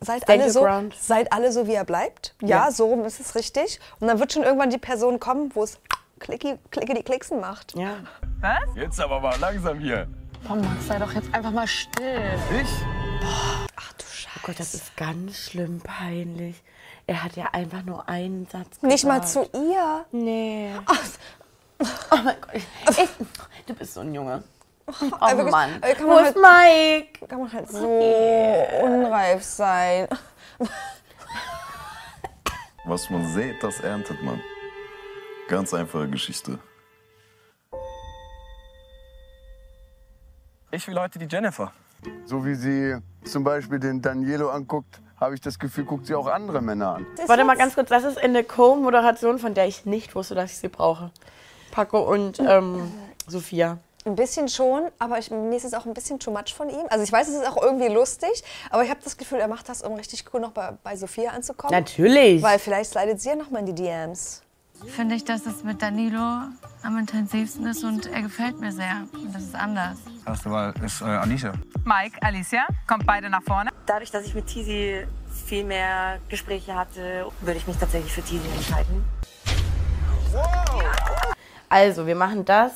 seid alle, so, ground. seid alle so, wie er bleibt. Ja, Ja. so ist es richtig. Und dann wird schon irgendwann die Person kommen, wo es klicki, die Klicksen macht. Ja. Was? Jetzt aber mal langsam hier. Oh Max, sei doch jetzt einfach mal still. Ich? Oh Gott, das ist ganz schlimm peinlich. Er hat ja einfach nur einen Satz gesagt. Nicht mal zu ihr. Nee. Oh mein Gott. Ich, du bist so ein Junge. Oh wirklich, Mann. Wo man ist Mike? Kann man halt so unreif sein. Was man sät, das erntet man. Ganz einfache Geschichte. Ich will heute die Jennifer. So wie sie zum Beispiel den Danielo anguckt, habe ich das Gefühl, guckt sie auch andere Männer an. Warte mal ganz kurz, das ist eine Co-Moderation, von der ich nicht wusste, dass ich sie brauche. Paco und ähm, Sophia. Ein bisschen schon, aber ich, mir ist es auch ein bisschen too much von ihm. Also ich weiß, es ist auch irgendwie lustig, aber ich habe das Gefühl, er macht das, um richtig cool noch bei, bei Sophia anzukommen. Natürlich. Weil vielleicht slidet sie ja noch mal in die DMs. Finde ich, dass es mit Danilo am intensivsten ist und er gefällt mir sehr. Und das ist anders. Erste Wahl ist äh, Alicia. Mike, Alicia, kommt beide nach vorne. Dadurch, dass ich mit Tizi viel mehr Gespräche hatte, würde ich mich tatsächlich für Tizi entscheiden. Also, wir machen das,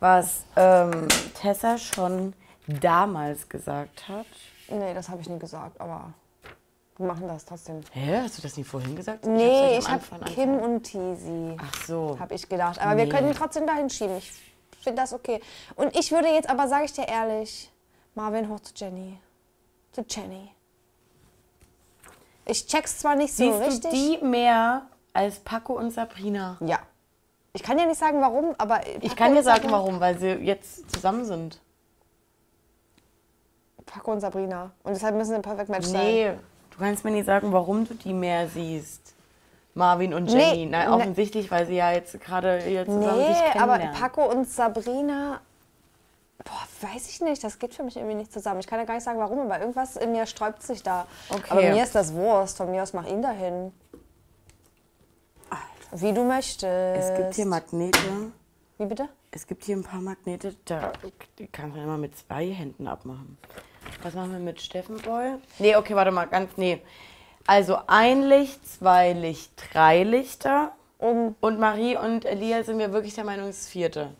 was ähm, Tessa schon damals gesagt hat. Nee, das habe ich nie gesagt, aber wir machen das trotzdem. Hä, hast du das nie vorhin gesagt? Nee, ich habe Anfang- Kim und Tizi. Ach so. Habe ich gedacht. Aber wir Nee. können ihn trotzdem dahin schieben. Ich finde das okay. Und ich würde jetzt aber, sage ich dir ehrlich, Marvin hoch zu Jenny. Zu Jenny. Ich check's zwar nicht so Siehst richtig. du die mehr als Paco und Sabrina? Ja. Ich kann ja nicht sagen, warum, aber. Ich kann dir sagen, warum, weil sie jetzt zusammen sind. Paco und Sabrina. Und deshalb müssen sie ein Perfect Match sein. Nee, kannst mir nicht sagen, warum du die mehr siehst. Marvin und Nee, Jenny. Nein, ne- offensichtlich, weil sie ja jetzt gerade hier zusammen sich Nee, aber kennenlernen. Paco und Sabrina. Boah, weiß ich nicht. Das geht für mich irgendwie nicht zusammen. Ich kann ja gar nicht sagen, warum, aber irgendwas in mir sträubt sich da. Okay. Aber mir ist das Wurst. Von mir aus mach ihn dahin. Wie du möchtest. Es gibt hier Magnete. Wie bitte? Es gibt hier ein paar Magnete, da die kannst du immer mit zwei Händen abmachen. Was machen wir mit Steffenboy? Nee, okay, warte mal, ganz, nee. Also ein Licht, zwei Licht, drei Lichter. Um. Und Marie und Elia sind wir wirklich der Meinung, es ist das vierte.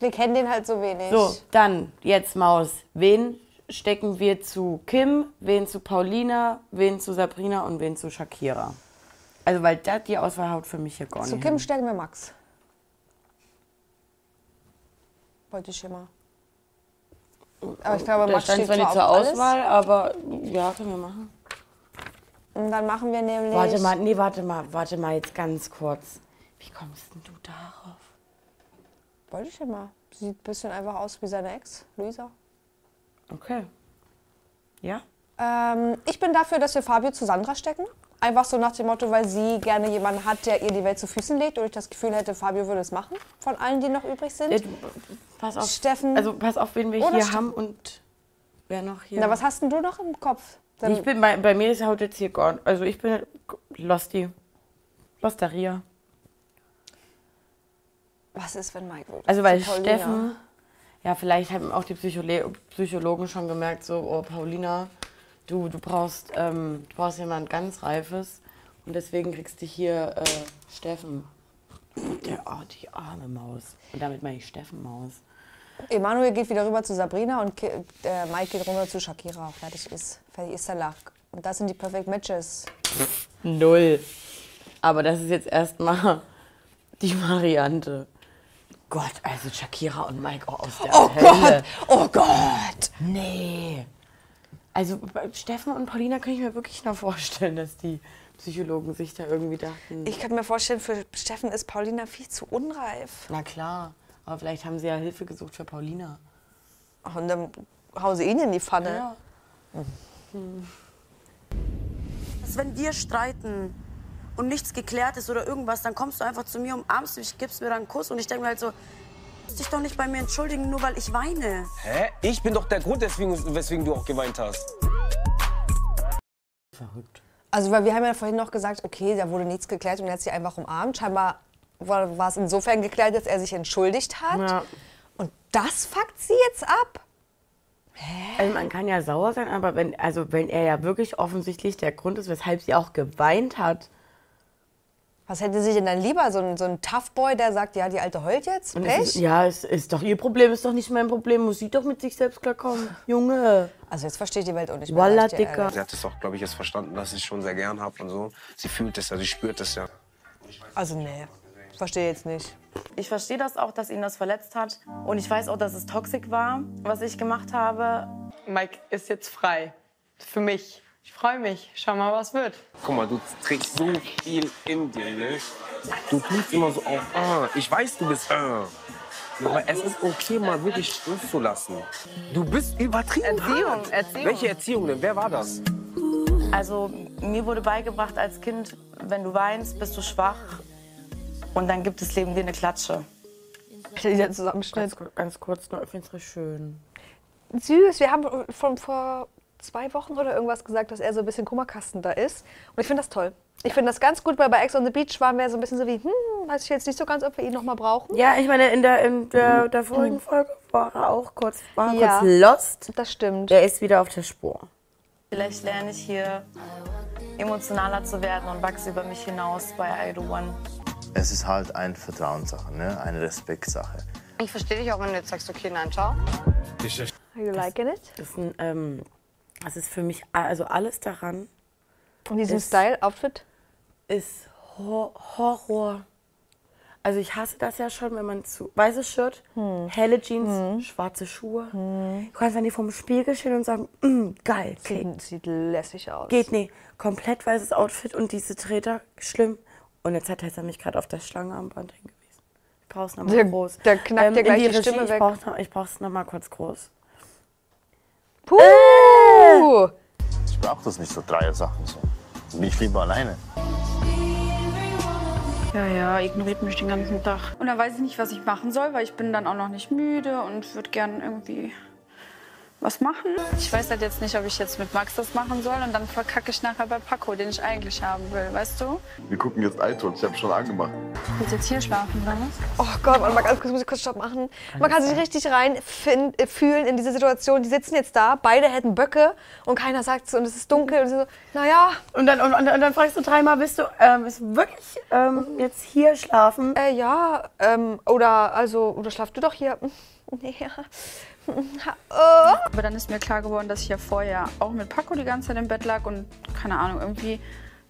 Wir kennen den halt so wenig. So, dann, jetzt Maus. Wen stecken wir zu Kim, wen zu Paulina, wen zu Sabrina und wen zu Shakira? Also, weil das die Auswahl haut für mich hier gar Zu nicht. Kim hin. stecken wir Max. Wollte ich immer. Aber ich glaube, Max steht zwar nicht zur auf alles. Auswahl, aber ja, können wir machen. Und dann machen wir nämlich. Warte mal, nee, warte mal, warte mal jetzt ganz kurz. Wie kommst denn du darauf? Wollte ich ja mal. Sieht ein bisschen einfach aus wie seine Ex, Luisa. Okay. Ja? Ähm, ich bin dafür, dass wir Fabio zu Sandra stecken. Einfach so nach dem Motto, weil sie gerne jemanden hat, der ihr die Welt zu Füßen legt und ich das Gefühl hätte, Fabio würde es machen. Von allen, die noch übrig sind. Ja, pass auf. Steffen. Also pass auf, wen wir hier Steffen. haben und wer noch hier. Na, was hast denn du noch im Kopf? Dann- ich bin bei, bei mir ist haut jetzt hier gar Also ich bin Losty. Losteria. Was ist, wenn Mike wirklich Also weil Steffen, ja vielleicht haben auch die Psychole Psychologen schon gemerkt, so, oh Paulina, du, du brauchst, ähm, du brauchst jemand ganz Reifes und deswegen kriegst du hier äh, Steffen. Der, oh, die arme Maus. Und damit meine ich Steffen Maus. Emanuel geht wieder rüber zu Sabrina und äh, Mike geht rüber zu Shakira. Fertig ist. Fertig ist der Lack. Und das sind die Perfect Matches. Null. Aber das ist jetzt erstmal die Variante. Gott, also Shakira und Mike auch aus der Oh Hölle. Gott, oh Gott. Nee. Also bei Steffen und Paulina kann ich mir wirklich noch vorstellen, dass die Psychologen sich da irgendwie dachten. Ich kann mir vorstellen, für Steffen ist Paulina viel zu unreif. Na klar. Aber vielleicht haben sie ja Hilfe gesucht für Paulina. Und dann hauen sie ihn in die Pfanne. Ja. Dass wenn wir streiten und nichts geklärt ist oder irgendwas, dann kommst du einfach zu mir, umarmst mich, gibst mir dann einen Kuss und ich denke mir halt so, musst dich doch nicht bei mir entschuldigen, nur weil ich weine. Hä? Ich bin doch der Grund, weswegen, weswegen du auch geweint hast. Verrückt. Also, weil wir haben ja vorhin noch gesagt, okay, da wurde nichts geklärt und er hat sie einfach umarmt. Scheinbar war, war es insofern geklärt, dass er sich entschuldigt hat. Ja. Und das fuckt sie jetzt ab? Also man kann ja sauer sein, aber wenn, also wenn er ja wirklich offensichtlich der Grund ist, weshalb sie auch geweint hat. Was hätte sie denn dann lieber? So ein, so ein Tough Boy, der sagt, ja, die Alte heult jetzt? Pech? es ist, ja, es ist doch ihr Problem, ist doch nicht mein Problem. Muss sie doch mit sich selbst klarkommen. Junge. Also jetzt verstehe ich die Welt auch nicht mehr. Walla, dir Dicker. Sie hat es auch, glaube ich, jetzt verstanden, dass ich schon sehr gern habe und so. Sie fühlt es ja, sie spürt es ja. Also nee, verstehe jetzt nicht. Ich verstehe das auch, dass ihn das verletzt hat. Und ich weiß auch, dass es toxisch war, was ich gemacht habe. Mike ist jetzt frei. Für mich. Ich freue mich. Schau mal, was wird. Guck mal, du trägst so viel in dir, ne? Du tust immer so auf, ah, ich weiß, du bist, ah. Aber es ist okay, mal wirklich loszulassen. Du bist übertrieben Erziehung, hart. Erziehung. Welche Erziehung denn? Wer war das? Also mir wurde beigebracht als Kind, wenn du weinst, bist du schwach. Und dann gibt es Leben dir eine Klatsche. Dieser Zusammenschnitt. Ganz, ganz kurz nur, ich finde es schön. Süß, wir haben von vor zwei Wochen oder irgendwas gesagt, dass er so ein bisschen Kummerkasten da ist. Und ich finde das toll. Ich finde das ganz gut, weil bei Ex on the Beach waren wir so ein bisschen so wie, hm, weiß ich jetzt nicht so ganz, ob wir ihn noch mal brauchen. Ja, ich meine, in der, in der, der vorigen Folge war er auch kurz, war er Ja. kurz lost. Das stimmt. Der ist wieder auf der Spur. Vielleicht lerne ich hier emotionaler zu werden und wachse über mich hinaus bei I Do One. Es ist halt eine Vertrauenssache, ne? eine Respektsache. Ich verstehe dich auch, wenn du jetzt sagst, okay, nein, ciao. Are you liking it? Das ist, ein, ähm, das ist für mich, also alles daran Und diesen ist- Style, Outfit? ist Hor Horror. Also ich hasse das ja schon, wenn man zu weißes Shirt, helle Jeans, schwarze Schuhe. Du kannst dann die vorm Spiegel stehen und sagen, mm, geil. Sieht, sieht lässig aus. Geht nee, komplett weißes Outfit und diese Treter, schlimm. Und jetzt hat Tessa mich gerade auf das Schlangenarmband hingewiesen. Ich brauch's nochmal Der- groß. Ähm, der knackt dir in gleich die Regie, Stimme ich weg. Brauch's noch, ich brauch's nochmal kurz groß. Puh! Brauche das nicht so, drei Sachen so. Bin ich lieber alleine. Ja, ja, ignoriert mich den ganzen Tag. Und dann weiß ich nicht, was ich machen soll, weil ich bin dann auch noch nicht müde und würde gern irgendwie was machen. Ich weiß halt jetzt nicht, ob ich jetzt mit Max das machen soll und dann verkacke ich nachher bei Paco, den ich eigentlich haben will, weißt du? Wir gucken jetzt iTunes, ich habe schon angemacht. Willst du jetzt hier schlafen, oder was? Oh Gott, mal ganz kurz, muss ich kurz Stopp machen. Man kann sich richtig rein äh, fühlen in diese Situation. Die sitzen jetzt da, beide hätten Böcke und keiner sagt so und es ist dunkel und so, naja. Und dann, und, und, und dann fragst du dreimal, bist du ähm, ist wirklich ähm, jetzt hier schlafen? Äh, ja, ähm, oder also, oder schlafst du doch hier? Nee, ja. Oh. Aber dann ist mir klar geworden, dass ich ja vorher auch mit Paco die ganze Zeit im Bett lag und keine Ahnung, irgendwie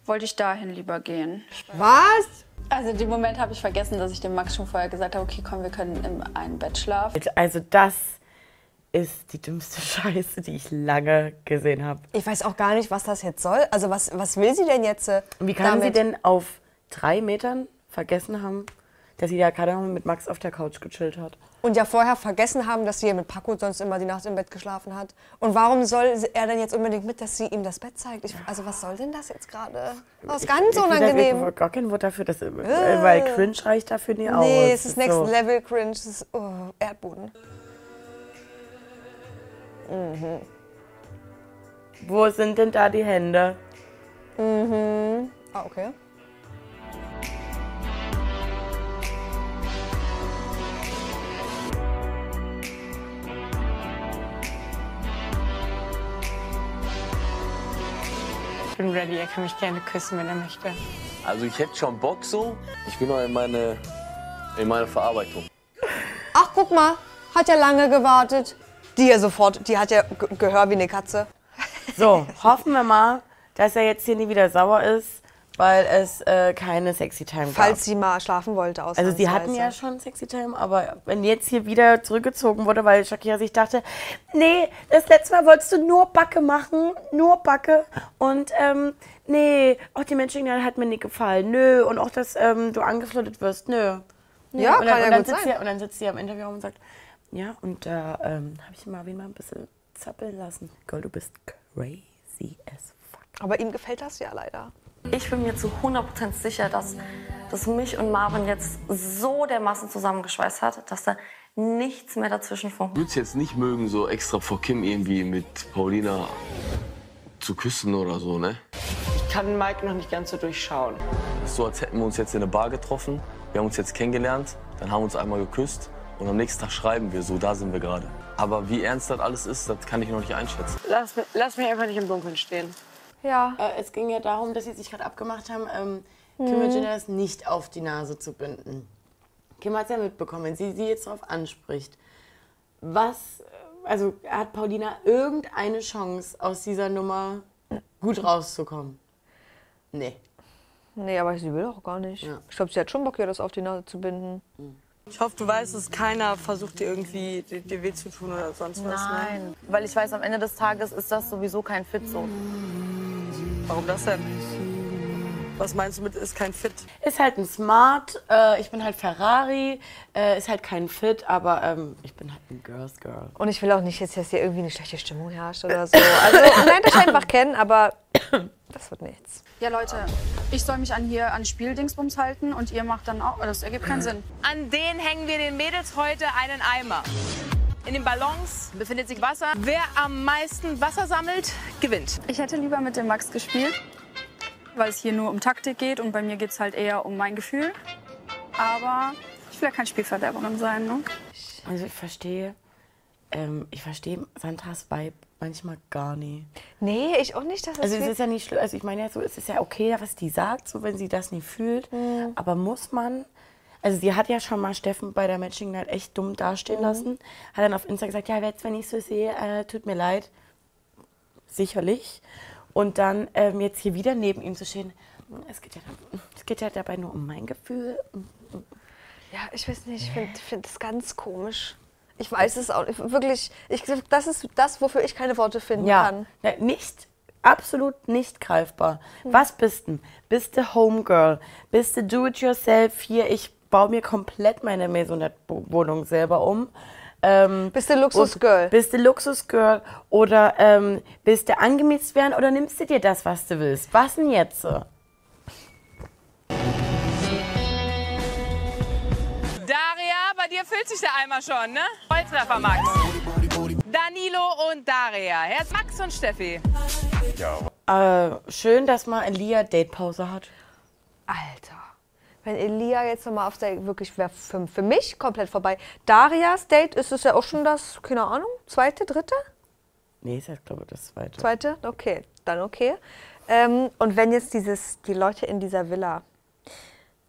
wollte ich dahin lieber gehen. Was? Also in dem Moment habe ich vergessen, dass ich dem Max schon vorher gesagt habe, okay, komm, wir können im einen Bett schlafen. Also das ist die dümmste Scheiße, die ich lange gesehen habe. Ich weiß auch gar nicht, was das jetzt soll. Also was, was will sie denn jetzt? äh, Wie kann sie damit? denn auf drei Metern vergessen haben, dass sie da gerade noch mit Max auf der Couch gechillt hat? Und ja vorher vergessen haben, dass sie mit Paco sonst immer die Nacht im Bett geschlafen hat. Und warum soll er denn jetzt unbedingt mit, dass sie ihm das Bett zeigt? Ich, also was soll denn das jetzt gerade? Das ist ganz ich, ich unangenehm. Ich gar kein Wort dafür, dass, weil cringe reicht dafür nie aus. Nee, es ist Next so. Level Cringe. Es ist oh, Erdboden. Mhm. Wo sind denn da die Hände? Mhm. Ah, okay. Ich bin ready, er kann mich gerne küssen, wenn er möchte. Also ich hätte schon Bock so. Ich bin noch in meine, in meine Verarbeitung. Ach, guck mal. Hat ja lange gewartet. Die ja sofort, die hat ja Ge- Gehör wie eine Katze. So, hoffen wir mal, dass er jetzt hier nie wieder sauer ist, weil es äh, keine Sexy Time gab. Falls sie mal schlafen wollte, also sie hatten ja schon Sexy Time, aber wenn jetzt hier wieder zurückgezogen wurde, weil Shakira sich dachte, nee, das letzte Mal wolltest du nur Backe machen, nur Backe und ähm, nee, auch die Menschen hat mir nicht gefallen, nö und auch, dass ähm, du angeflirtet wirst, nö. Ja, und kann dann, ja und dann gut sitzt sein. Sie, und dann sitzt sie am Interview und sagt, ja, und da ähm, habe ich Marvin mal ein bisschen zappeln lassen. Girl, du bist crazy as fuck. Aber ihm gefällt das ja leider. Ich bin mir zu 100% sicher, dass, dass mich und Marvin jetzt so dermaßen zusammengeschweißt hat, dass da nichts mehr dazwischen funkt. Ich würde es jetzt nicht mögen, so extra vor Kim irgendwie mit Paulina zu küssen oder so, ne? Ich kann Mike noch nicht ganz so durchschauen. Das ist so, als hätten wir uns jetzt in eine Bar getroffen. Wir haben uns jetzt kennengelernt, dann haben wir uns einmal geküsst und am nächsten Tag schreiben wir so, da sind wir gerade. Aber wie ernst das alles ist, das kann ich noch nicht einschätzen. Lass, lass mich einfach nicht im Dunkeln stehen. Ja. Äh, es ging ja darum, dass sie sich gerade abgemacht haben, ähm, Mhm. Kim Virginia das nicht auf die Nase zu binden. Kim hat es ja mitbekommen, wenn sie sie jetzt darauf anspricht. Was, äh, also hat Paulina irgendeine Chance, aus dieser Nummer gut rauszukommen? Nee. Nee, aber sie will auch gar nicht. Ich glaube, sie hat schon Bock, ihr das auf die Nase zu binden. Ich hoffe, du weißt, dass keiner versucht, dir irgendwie dir, weh zu tun oder sonst was. Ne? Nein, weil ich weiß, am Ende des Tages ist das sowieso kein Fit so. Warum das denn? Was meinst du mit ist kein Fit? Ist halt ein Smart, äh, ich bin halt Ferrari, äh, ist halt kein Fit, aber ähm, ich bin halt ein Girls Girl. Und ich will auch nicht jetzt, dass hier irgendwie eine schlechte Stimmung herrscht oder so. Also, lernt euch einfach kennen, aber das wird nichts. Ja, Leute, ich soll mich an hier an Spieldingsbums halten und ihr macht dann auch. Das ergibt keinen Sinn. An den hängen wir den Mädels heute einen Eimer. In den Ballons befindet sich Wasser. Wer am meisten Wasser sammelt, gewinnt. Ich hätte lieber mit dem Max gespielt, weil es hier nur um Taktik geht und bei mir geht es halt eher um mein Gefühl. Aber ich will ja kein Spielverderberin sein, ne? Also ich verstehe, ähm, ich verstehe Sandras Vibe manchmal gar nicht. Nee, ich auch nicht. Dass Also es ist ja nicht schlimm, also ich meine ja so, es ist ja okay, was die sagt, so wenn sie das nicht fühlt. Mhm. Aber muss man, also sie hat ja schon mal Steffen bei der Matching Night echt dumm dastehen Mhm. lassen. Hat dann auf Insta gesagt, ja, jetzt wenn ich so sehe, äh, tut mir leid. Sicherlich. Und dann ähm, jetzt hier wieder neben ihm zu stehen, es geht ja, es geht ja dabei nur um mein Gefühl. Ja, ich weiß nicht, ich finde find das ganz komisch. Ich weiß es auch nicht. Wirklich, ich, das ist das, wofür ich keine Worte finden Ja, kann. ja, nicht, absolut nicht greifbar. Was bist du? Bist du Homegirl? Bist du Do-it-yourself? Hier, ich baue mir komplett meine Maisonette-Wohnung selber um. Ähm, Bist du Luxusgirl? Bist du Luxusgirl? Oder ähm, bist du angemietet werden oder nimmst du dir das, was du willst? Was denn jetzt? Daria, bei dir füllt sich der Eimer schon, ne? Volltreffer, Max. Danilo und Daria. Jetzt Max und Steffi. Äh, schön, dass mal Elia Datepause hat. Alter. Wenn Elia jetzt nochmal aufs Date wirklich wäre für, für mich komplett vorbei. Darias Date ist es ja auch schon das, keine Ahnung, zweite, dritte? Nee, ist jetzt, glaube ich, das zweite. Zweite? Okay, dann okay. Ähm, und wenn jetzt dieses, die Leute in dieser Villa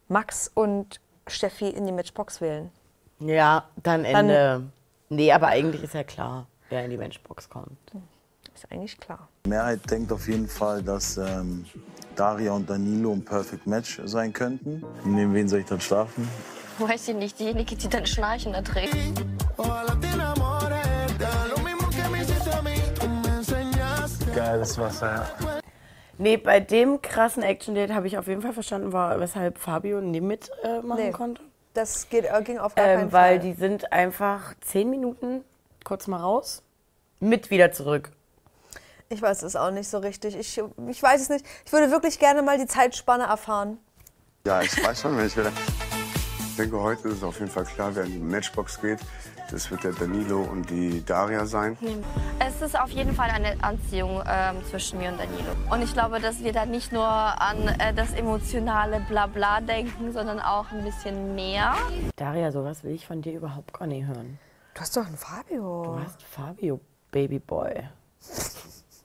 Max und Steffi in die Matchbox wählen. Ja, dann Dann- Ende. nee, aber eigentlich ist ja klar, wer in die Matchbox kommt. Ist eigentlich klar. Die Mehrheit denkt auf jeden Fall, dass ähm, Daria und Danilo ein Perfect Match sein könnten. Neben wen soll ich dann schlafen? Weiß ich nicht, diejenige, die dann Schnarchen erträgt. Geiles Wasser, ja. Nee, bei dem krassen Action-Date habe ich auf jeden Fall verstanden, war, weshalb Fabio nie mitmachen äh, Nee. konnte. Das geht, äh, ging auf gar keinen Ähm, weil Fall. die sind einfach zehn Minuten kurz mal raus, mit wieder zurück. Ich weiß es auch nicht so richtig. Ich, ich weiß es nicht. Ich würde wirklich gerne mal die Zeitspanne erfahren. Ja, ich weiß schon, wenn ich will. Ich denke, heute ist auf jeden Fall klar, wer in die Matchbox geht. Das wird der Danilo und die Daria sein. Es ist auf jeden Fall eine Anziehung ähm, zwischen mir und Danilo. Und ich glaube, dass wir da nicht nur an äh, das emotionale Blabla denken, sondern auch ein bisschen mehr. Daria, sowas will ich von dir überhaupt gar nicht hören. Du hast doch einen Fabio. Du hast Fabio, Babyboy.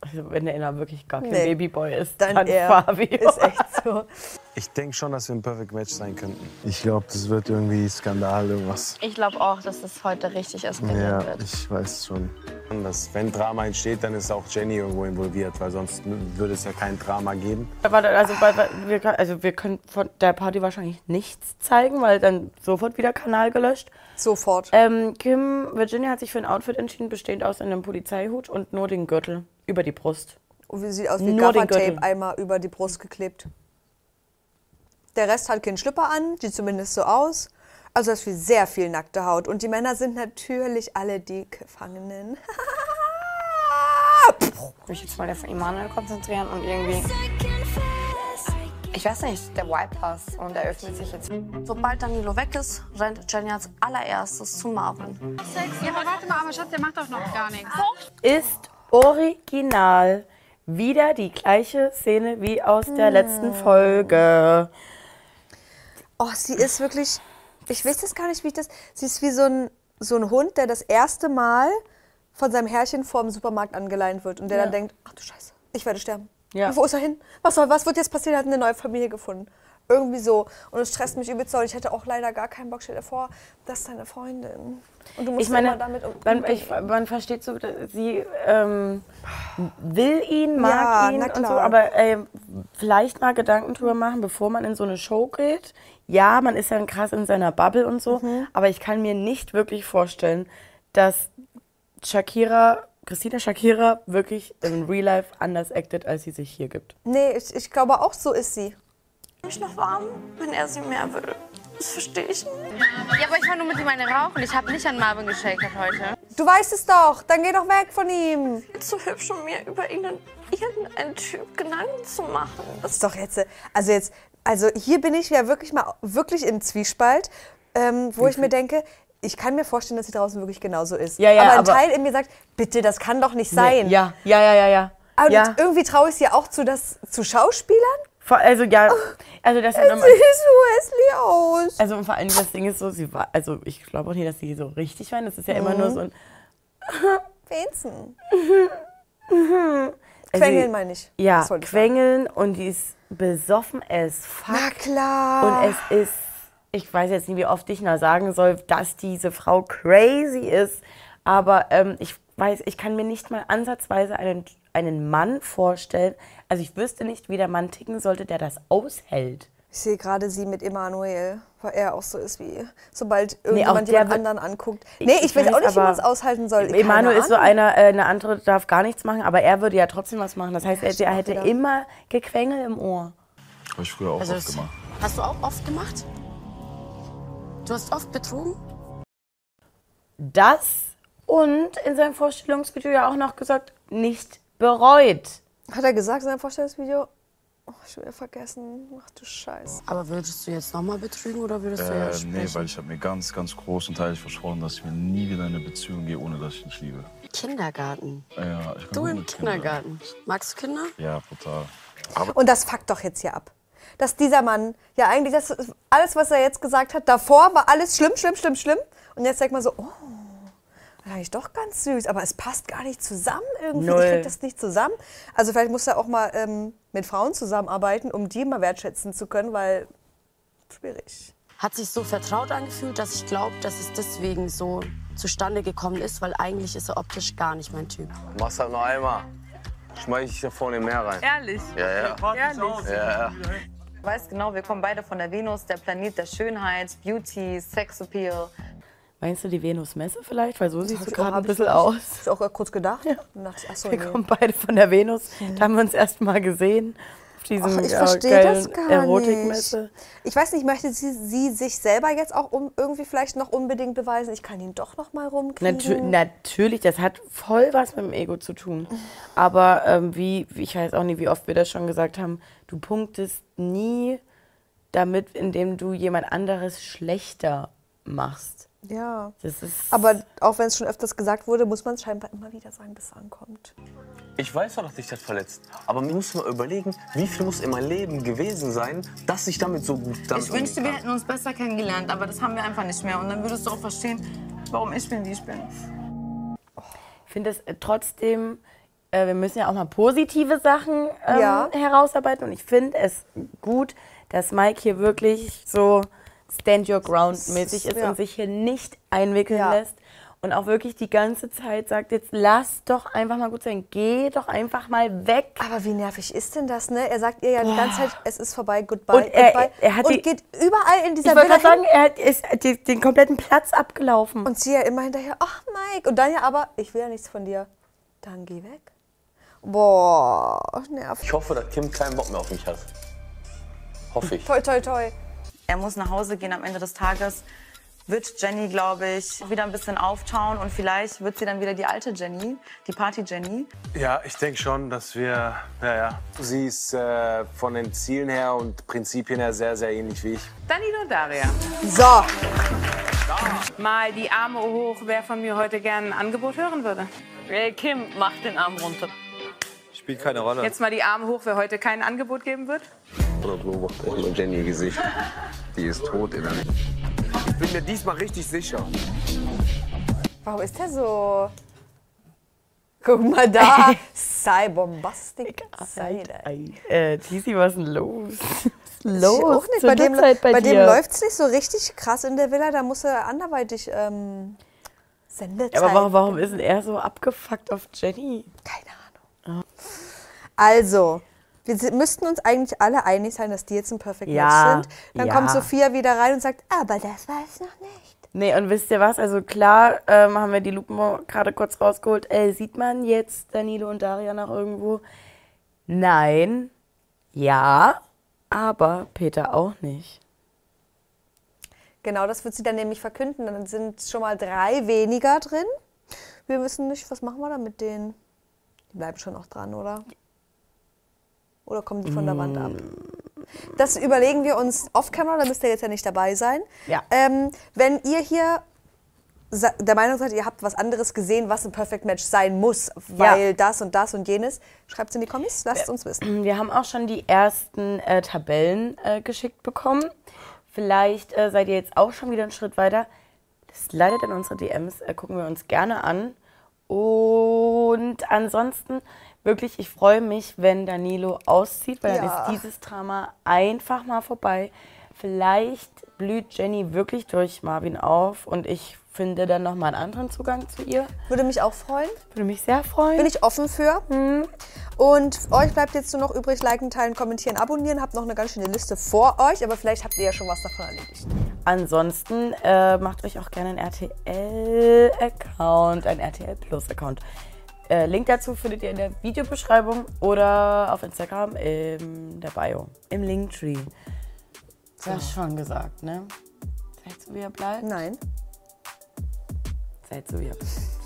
Also wenn der wirklich gar kein Nee. Babyboy ist, Dann dann, er. Fabio. Ist echt so. Ich denke schon, dass wir ein Perfect Match sein könnten. Ich glaube, das wird irgendwie Skandal, irgendwas. Ich glaube auch, dass es heute richtig eskalieren Ja, wird. ich weiß schon. Dass, wenn Drama entsteht, dann ist auch Jenny irgendwo involviert, weil sonst würde es ja kein Drama geben. Warte, also, weil- weil wir, also wir können von der Party wahrscheinlich nichts zeigen, weil dann sofort wieder Kanal gelöscht. Sofort. Ähm, Kim Virginia hat sich für ein Outfit entschieden, bestehend aus einem Polizeihut und nur den Gürtel über die Brust. Und wie sieht aus wie Gaffertape einmal über die Brust geklebt. Der Rest hat keinen Schlipper an, sieht zumindest so aus. Also das ist wie sehr viel nackte Haut. Und die Männer sind natürlich alle die Gefangenen. mich jetzt mal auf Emanuel konzentrieren und irgendwie. Ich weiß nicht, der Vibe passt und er öffnet sich jetzt. Sobald Danilo weg ist, rennt Jenny als allererstes zu Marvin. Ja, aber warte mal, aber Schatz, der macht doch noch gar nichts. Ist original wieder die gleiche Szene wie aus der letzten Folge. Oh, sie ist wirklich. Ich weiß das gar nicht, wie ich das. Sie ist wie so ein, so ein Hund, der das erste Mal von seinem Herrchen vorm Supermarkt angeleint wird und der Ja. dann denkt: Ach du Scheiße, ich werde sterben. Ja. Wo ist er hin? Was, soll, was wird jetzt passieren? Er hat eine neue Familie gefunden. Irgendwie so. Und es stresst mich übelst doll. Ich hätte auch leider gar keinen Bock. Stell dir vor, das ist deine Freundin. Und du musst Ich meine, immer damit um man, ich, man versteht so, sie ähm, will ihn, mag Ja, ihn und so, aber ähm, vielleicht mal Gedanken drüber machen, bevor man in so eine Show geht. Ja, man ist ja krass in seiner Bubble und so, Mhm. aber ich kann mir nicht wirklich vorstellen, dass Shakira, Christina Shakira, wirklich im Real Life anders actet, als sie sich hier gibt. Nee, ich, ich glaube auch so ist sie. Mich noch warm, wenn er sie mehr will. Das verstehe ich nicht. Ja, aber ich war nur mit ihm eine rauchen. Ich habe nicht an Marvin geschakert heute. Du weißt es doch. Dann geh doch weg von ihm. Zu hübsch, um mir über ihn irgendeinen Typ Gedanken zu machen. Das ist doch jetzt. Also jetzt. Also hier bin ich ja wirklich mal wirklich im Zwiespalt, ähm, wo ich mir denke, ich kann mir vorstellen, dass sie draußen wirklich genauso ist. Ja, ja, aber ein aber- Teil in mir sagt, bitte, das kann doch nicht sein. Nee, ja, ja, ja, ja, ja. Aber ja. irgendwie traue ich es ihr auch zu, das, zu Schauspielern. Also ja, also das ist so hässlich aus. Also und vor allem das Ding ist so, sie war, also ich glaube auch nicht, dass sie so richtig weint. Das ist ja immer Mhm. nur so ein. Vincent. Also, Quengeln meine ich. Ja, Das wollte ich quengeln und die ist besoffen as fuck. Na klar. Und es ist, ich weiß jetzt nicht, wie oft ich noch sagen soll, dass diese Frau crazy ist. Aber ähm, ich weiß, ich kann mir nicht mal ansatzweise einen, einen Mann vorstellen. Also ich wüsste nicht, wie der Mann ticken sollte, der das aushält. Ich sehe gerade sie mit Emanuel, weil er auch so ist wie, sobald Nee, irgendjemand der jemand anderen anguckt. Nee, ich, ich weiß auch nicht, wie man es aushalten soll. Emanuel ist so einer, äh, eine andere darf gar nichts machen, aber er würde ja trotzdem was machen. Das heißt, er, er hätte wieder. immer Gequengel im Ohr. Habe ich früher auch Also oft gemacht. Hast du auch oft gemacht? Du hast oft betrogen? Das und in seinem Vorstellungsvideo ja auch noch gesagt, nicht bereut. Hat er gesagt in seinem Vorstellungsvideo? Oh, ich will vergessen. Ach du Scheiße. Aber würdest du jetzt nochmal betrügen oder würdest du ja Äh, sprechen? nee, weil ich habe mir ganz, ganz großenteilig versprochen, dass ich mir nie wieder in eine Beziehung gehe, ohne dass ich dich liebe. Kindergarten. Ja, ich bin Du im. Kindergarten. Magst du Kinder? Ja, brutal. Und das fuckt doch jetzt hier ab. Dass dieser Mann, ja eigentlich, das, alles, was er jetzt gesagt hat, davor war alles schlimm, schlimm, schlimm, schlimm. Und jetzt sagt man so, oh, eigentlich doch ganz süß, aber es passt gar nicht zusammen irgendwie. Null. Ich krieg das nicht zusammen. Also vielleicht muss er auch mal ähm, mit Frauen zusammenarbeiten, um die mal wertschätzen zu können, weil schwierig. Hat sich so vertraut angefühlt, dass ich glaube, dass es deswegen so zustande gekommen ist, weil eigentlich ist er optisch gar nicht mein Typ. Mach's halt noch einmal. Schmeiß ich hier vorne im Meer rein. Ehrlich? Ja, ja. Ehrlich? Ja, ja. Weiß genau, wir kommen beide von der Venus, der Planet der Schönheit, Beauty, Sexappeal. Meinst du die Venus-Messe vielleicht? Weil so siehst du ich gerade ein ich bisschen wirklich- aus. Hab ich auch kurz gedacht. Dann dachte ich, ach so, Wir nee. kommen beide von der Venus. Da haben wir uns erst mal gesehen. Auf diesem Ach, ich verstehe das gar Erotikmesse. nicht. Ich weiß nicht, möchte sie, sie sich selber jetzt auch um, irgendwie vielleicht noch unbedingt beweisen, ich kann ihn doch noch mal rumkriegen? Natür natürlich, das hat voll was mit dem Ego zu tun. Aber ähm, wie, wie, ich weiß auch nicht, wie oft wir das schon gesagt haben, du punktest nie damit, indem du jemand anderes schlechter machst. Ja. Das ist Aber auch wenn es schon öfters gesagt wurde, muss man es scheinbar immer wieder sagen, bis es ankommt. Ich weiß doch, dass dich das verletzt. Aber man muss mal überlegen, wie viel muss in meinem Leben gewesen sein, dass ich damit so gut damit Ich wünschte, wir hätten uns besser kennengelernt, aber das haben wir einfach nicht mehr. Und dann würdest du auch verstehen, warum ich bin, wie ich bin. Ich finde es äh, trotzdem, äh, wir müssen ja auch mal positive Sachen ähm, Ja. herausarbeiten. Und ich finde es gut, dass Mike hier wirklich so Stand Your Ground mäßig ist Ja. und sich hier nicht einwickeln Ja. lässt. Und auch wirklich die ganze Zeit sagt, jetzt lass doch einfach mal gut sein. Geh doch einfach mal weg. Aber wie nervig ist denn das, ne? Er sagt ihr ja die ganze Zeit, es ist vorbei, goodbye, Und er- goodbye. er hat und die- geht überall in dieser Ich wollte sagen, hin. er hat, ist die, den kompletten Platz abgelaufen. Und sie ja immer hinterher, ach Mike. Und dann ja aber, ich will ja nichts von dir. Dann geh weg. Boah, nervig. Ich hoffe, dass Kim keinen Bock mehr auf mich hat. Hoffe ich. Toi, toi, toi. Er muss nach Hause gehen am Ende des Tages. Wird Jenny, glaube ich, wieder ein bisschen auftauen und vielleicht wird sie dann wieder die alte Jenny, die Party-Jenny. Ja, ich denke schon, dass wir, ja, ja. Sie ist äh, von den Zielen her und Prinzipien her sehr, sehr ähnlich wie ich. Danilo Daria. So. Mal die Arme hoch, wer von mir heute gerne ein Angebot hören würde. Hey, Kim, mach den Arm runter. Spielt keine Rolle. Jetzt mal die Arme hoch, wer heute kein Angebot geben wird. Oder beobachte ich nur Jenny Gesicht. Die ist tot innerlich. Ich bin mir diesmal richtig sicher. Warum ist der so? Guck mal da. Sei bombastic. Sei da. Äh, Tizi, was ist denn los? Was ist Ich los? auch nicht. Bei dem, Uhrzeit bei dem dir? läuft es nicht so richtig krass in der Villa. Da muss er anderweitig ähm, Sendezeit. Aber warum, warum ist denn er so abgefuckt auf Jenny? Also, wir müssten uns eigentlich alle einig sein, dass die jetzt ein Perfect Ja, Match sind. Dann ja. kommt Sophia wieder rein und sagt, aber das war es noch nicht. Nee, und wisst ihr was? Also klar ähm, haben wir die Lupen gerade kurz rausgeholt. Äh, sieht man jetzt Danilo und Daria noch irgendwo? Nein. Ja. Aber Peter auch nicht. Genau, das wird sie dann nämlich verkünden. Dann sind schon mal drei weniger drin. Wir wissen nicht, was machen wir da mit denen? Die bleiben schon noch dran, oder? Oder kommen die von der Wand ab? Das überlegen wir uns off-camera, da müsst ihr jetzt ja nicht dabei sein. Ja. Ähm, wenn ihr hier der Meinung seid, ihr habt was anderes gesehen, was ein Perfect Match sein muss, weil das und das und jenes, schreibt es in die Kommis, lasst es uns wissen. Wir haben auch schon die ersten äh, Tabellen äh, geschickt bekommen. Vielleicht äh, seid ihr jetzt auch schon wieder einen Schritt weiter. Das leitet in unsere DMs, äh, gucken wir uns gerne an. Und ansonsten wirklich, ich freue mich, wenn Danilo auszieht, weil Ja. dann ist dieses Drama einfach mal vorbei. Vielleicht blüht Jenny wirklich durch Marvin auf und ich finde dann nochmal einen anderen Zugang zu ihr. Würde mich auch freuen. Würde mich sehr freuen. Bin ich offen für. Und euch bleibt jetzt nur noch übrig, liken, teilen, kommentieren, abonnieren. Habt noch eine ganz schöne Liste vor euch, aber vielleicht habt ihr ja schon was davon erledigt. Ansonsten äh, macht euch auch gerne einen RTL-Account, einen RTL Plus-Account. Äh, Link dazu findet ihr in der Videobeschreibung oder auf Instagram in der Bio, im Linktree. So. Das schon gesagt, ne? Seid so, wie ihr bleibt. Nein. Seid so, wie ihr bleibt.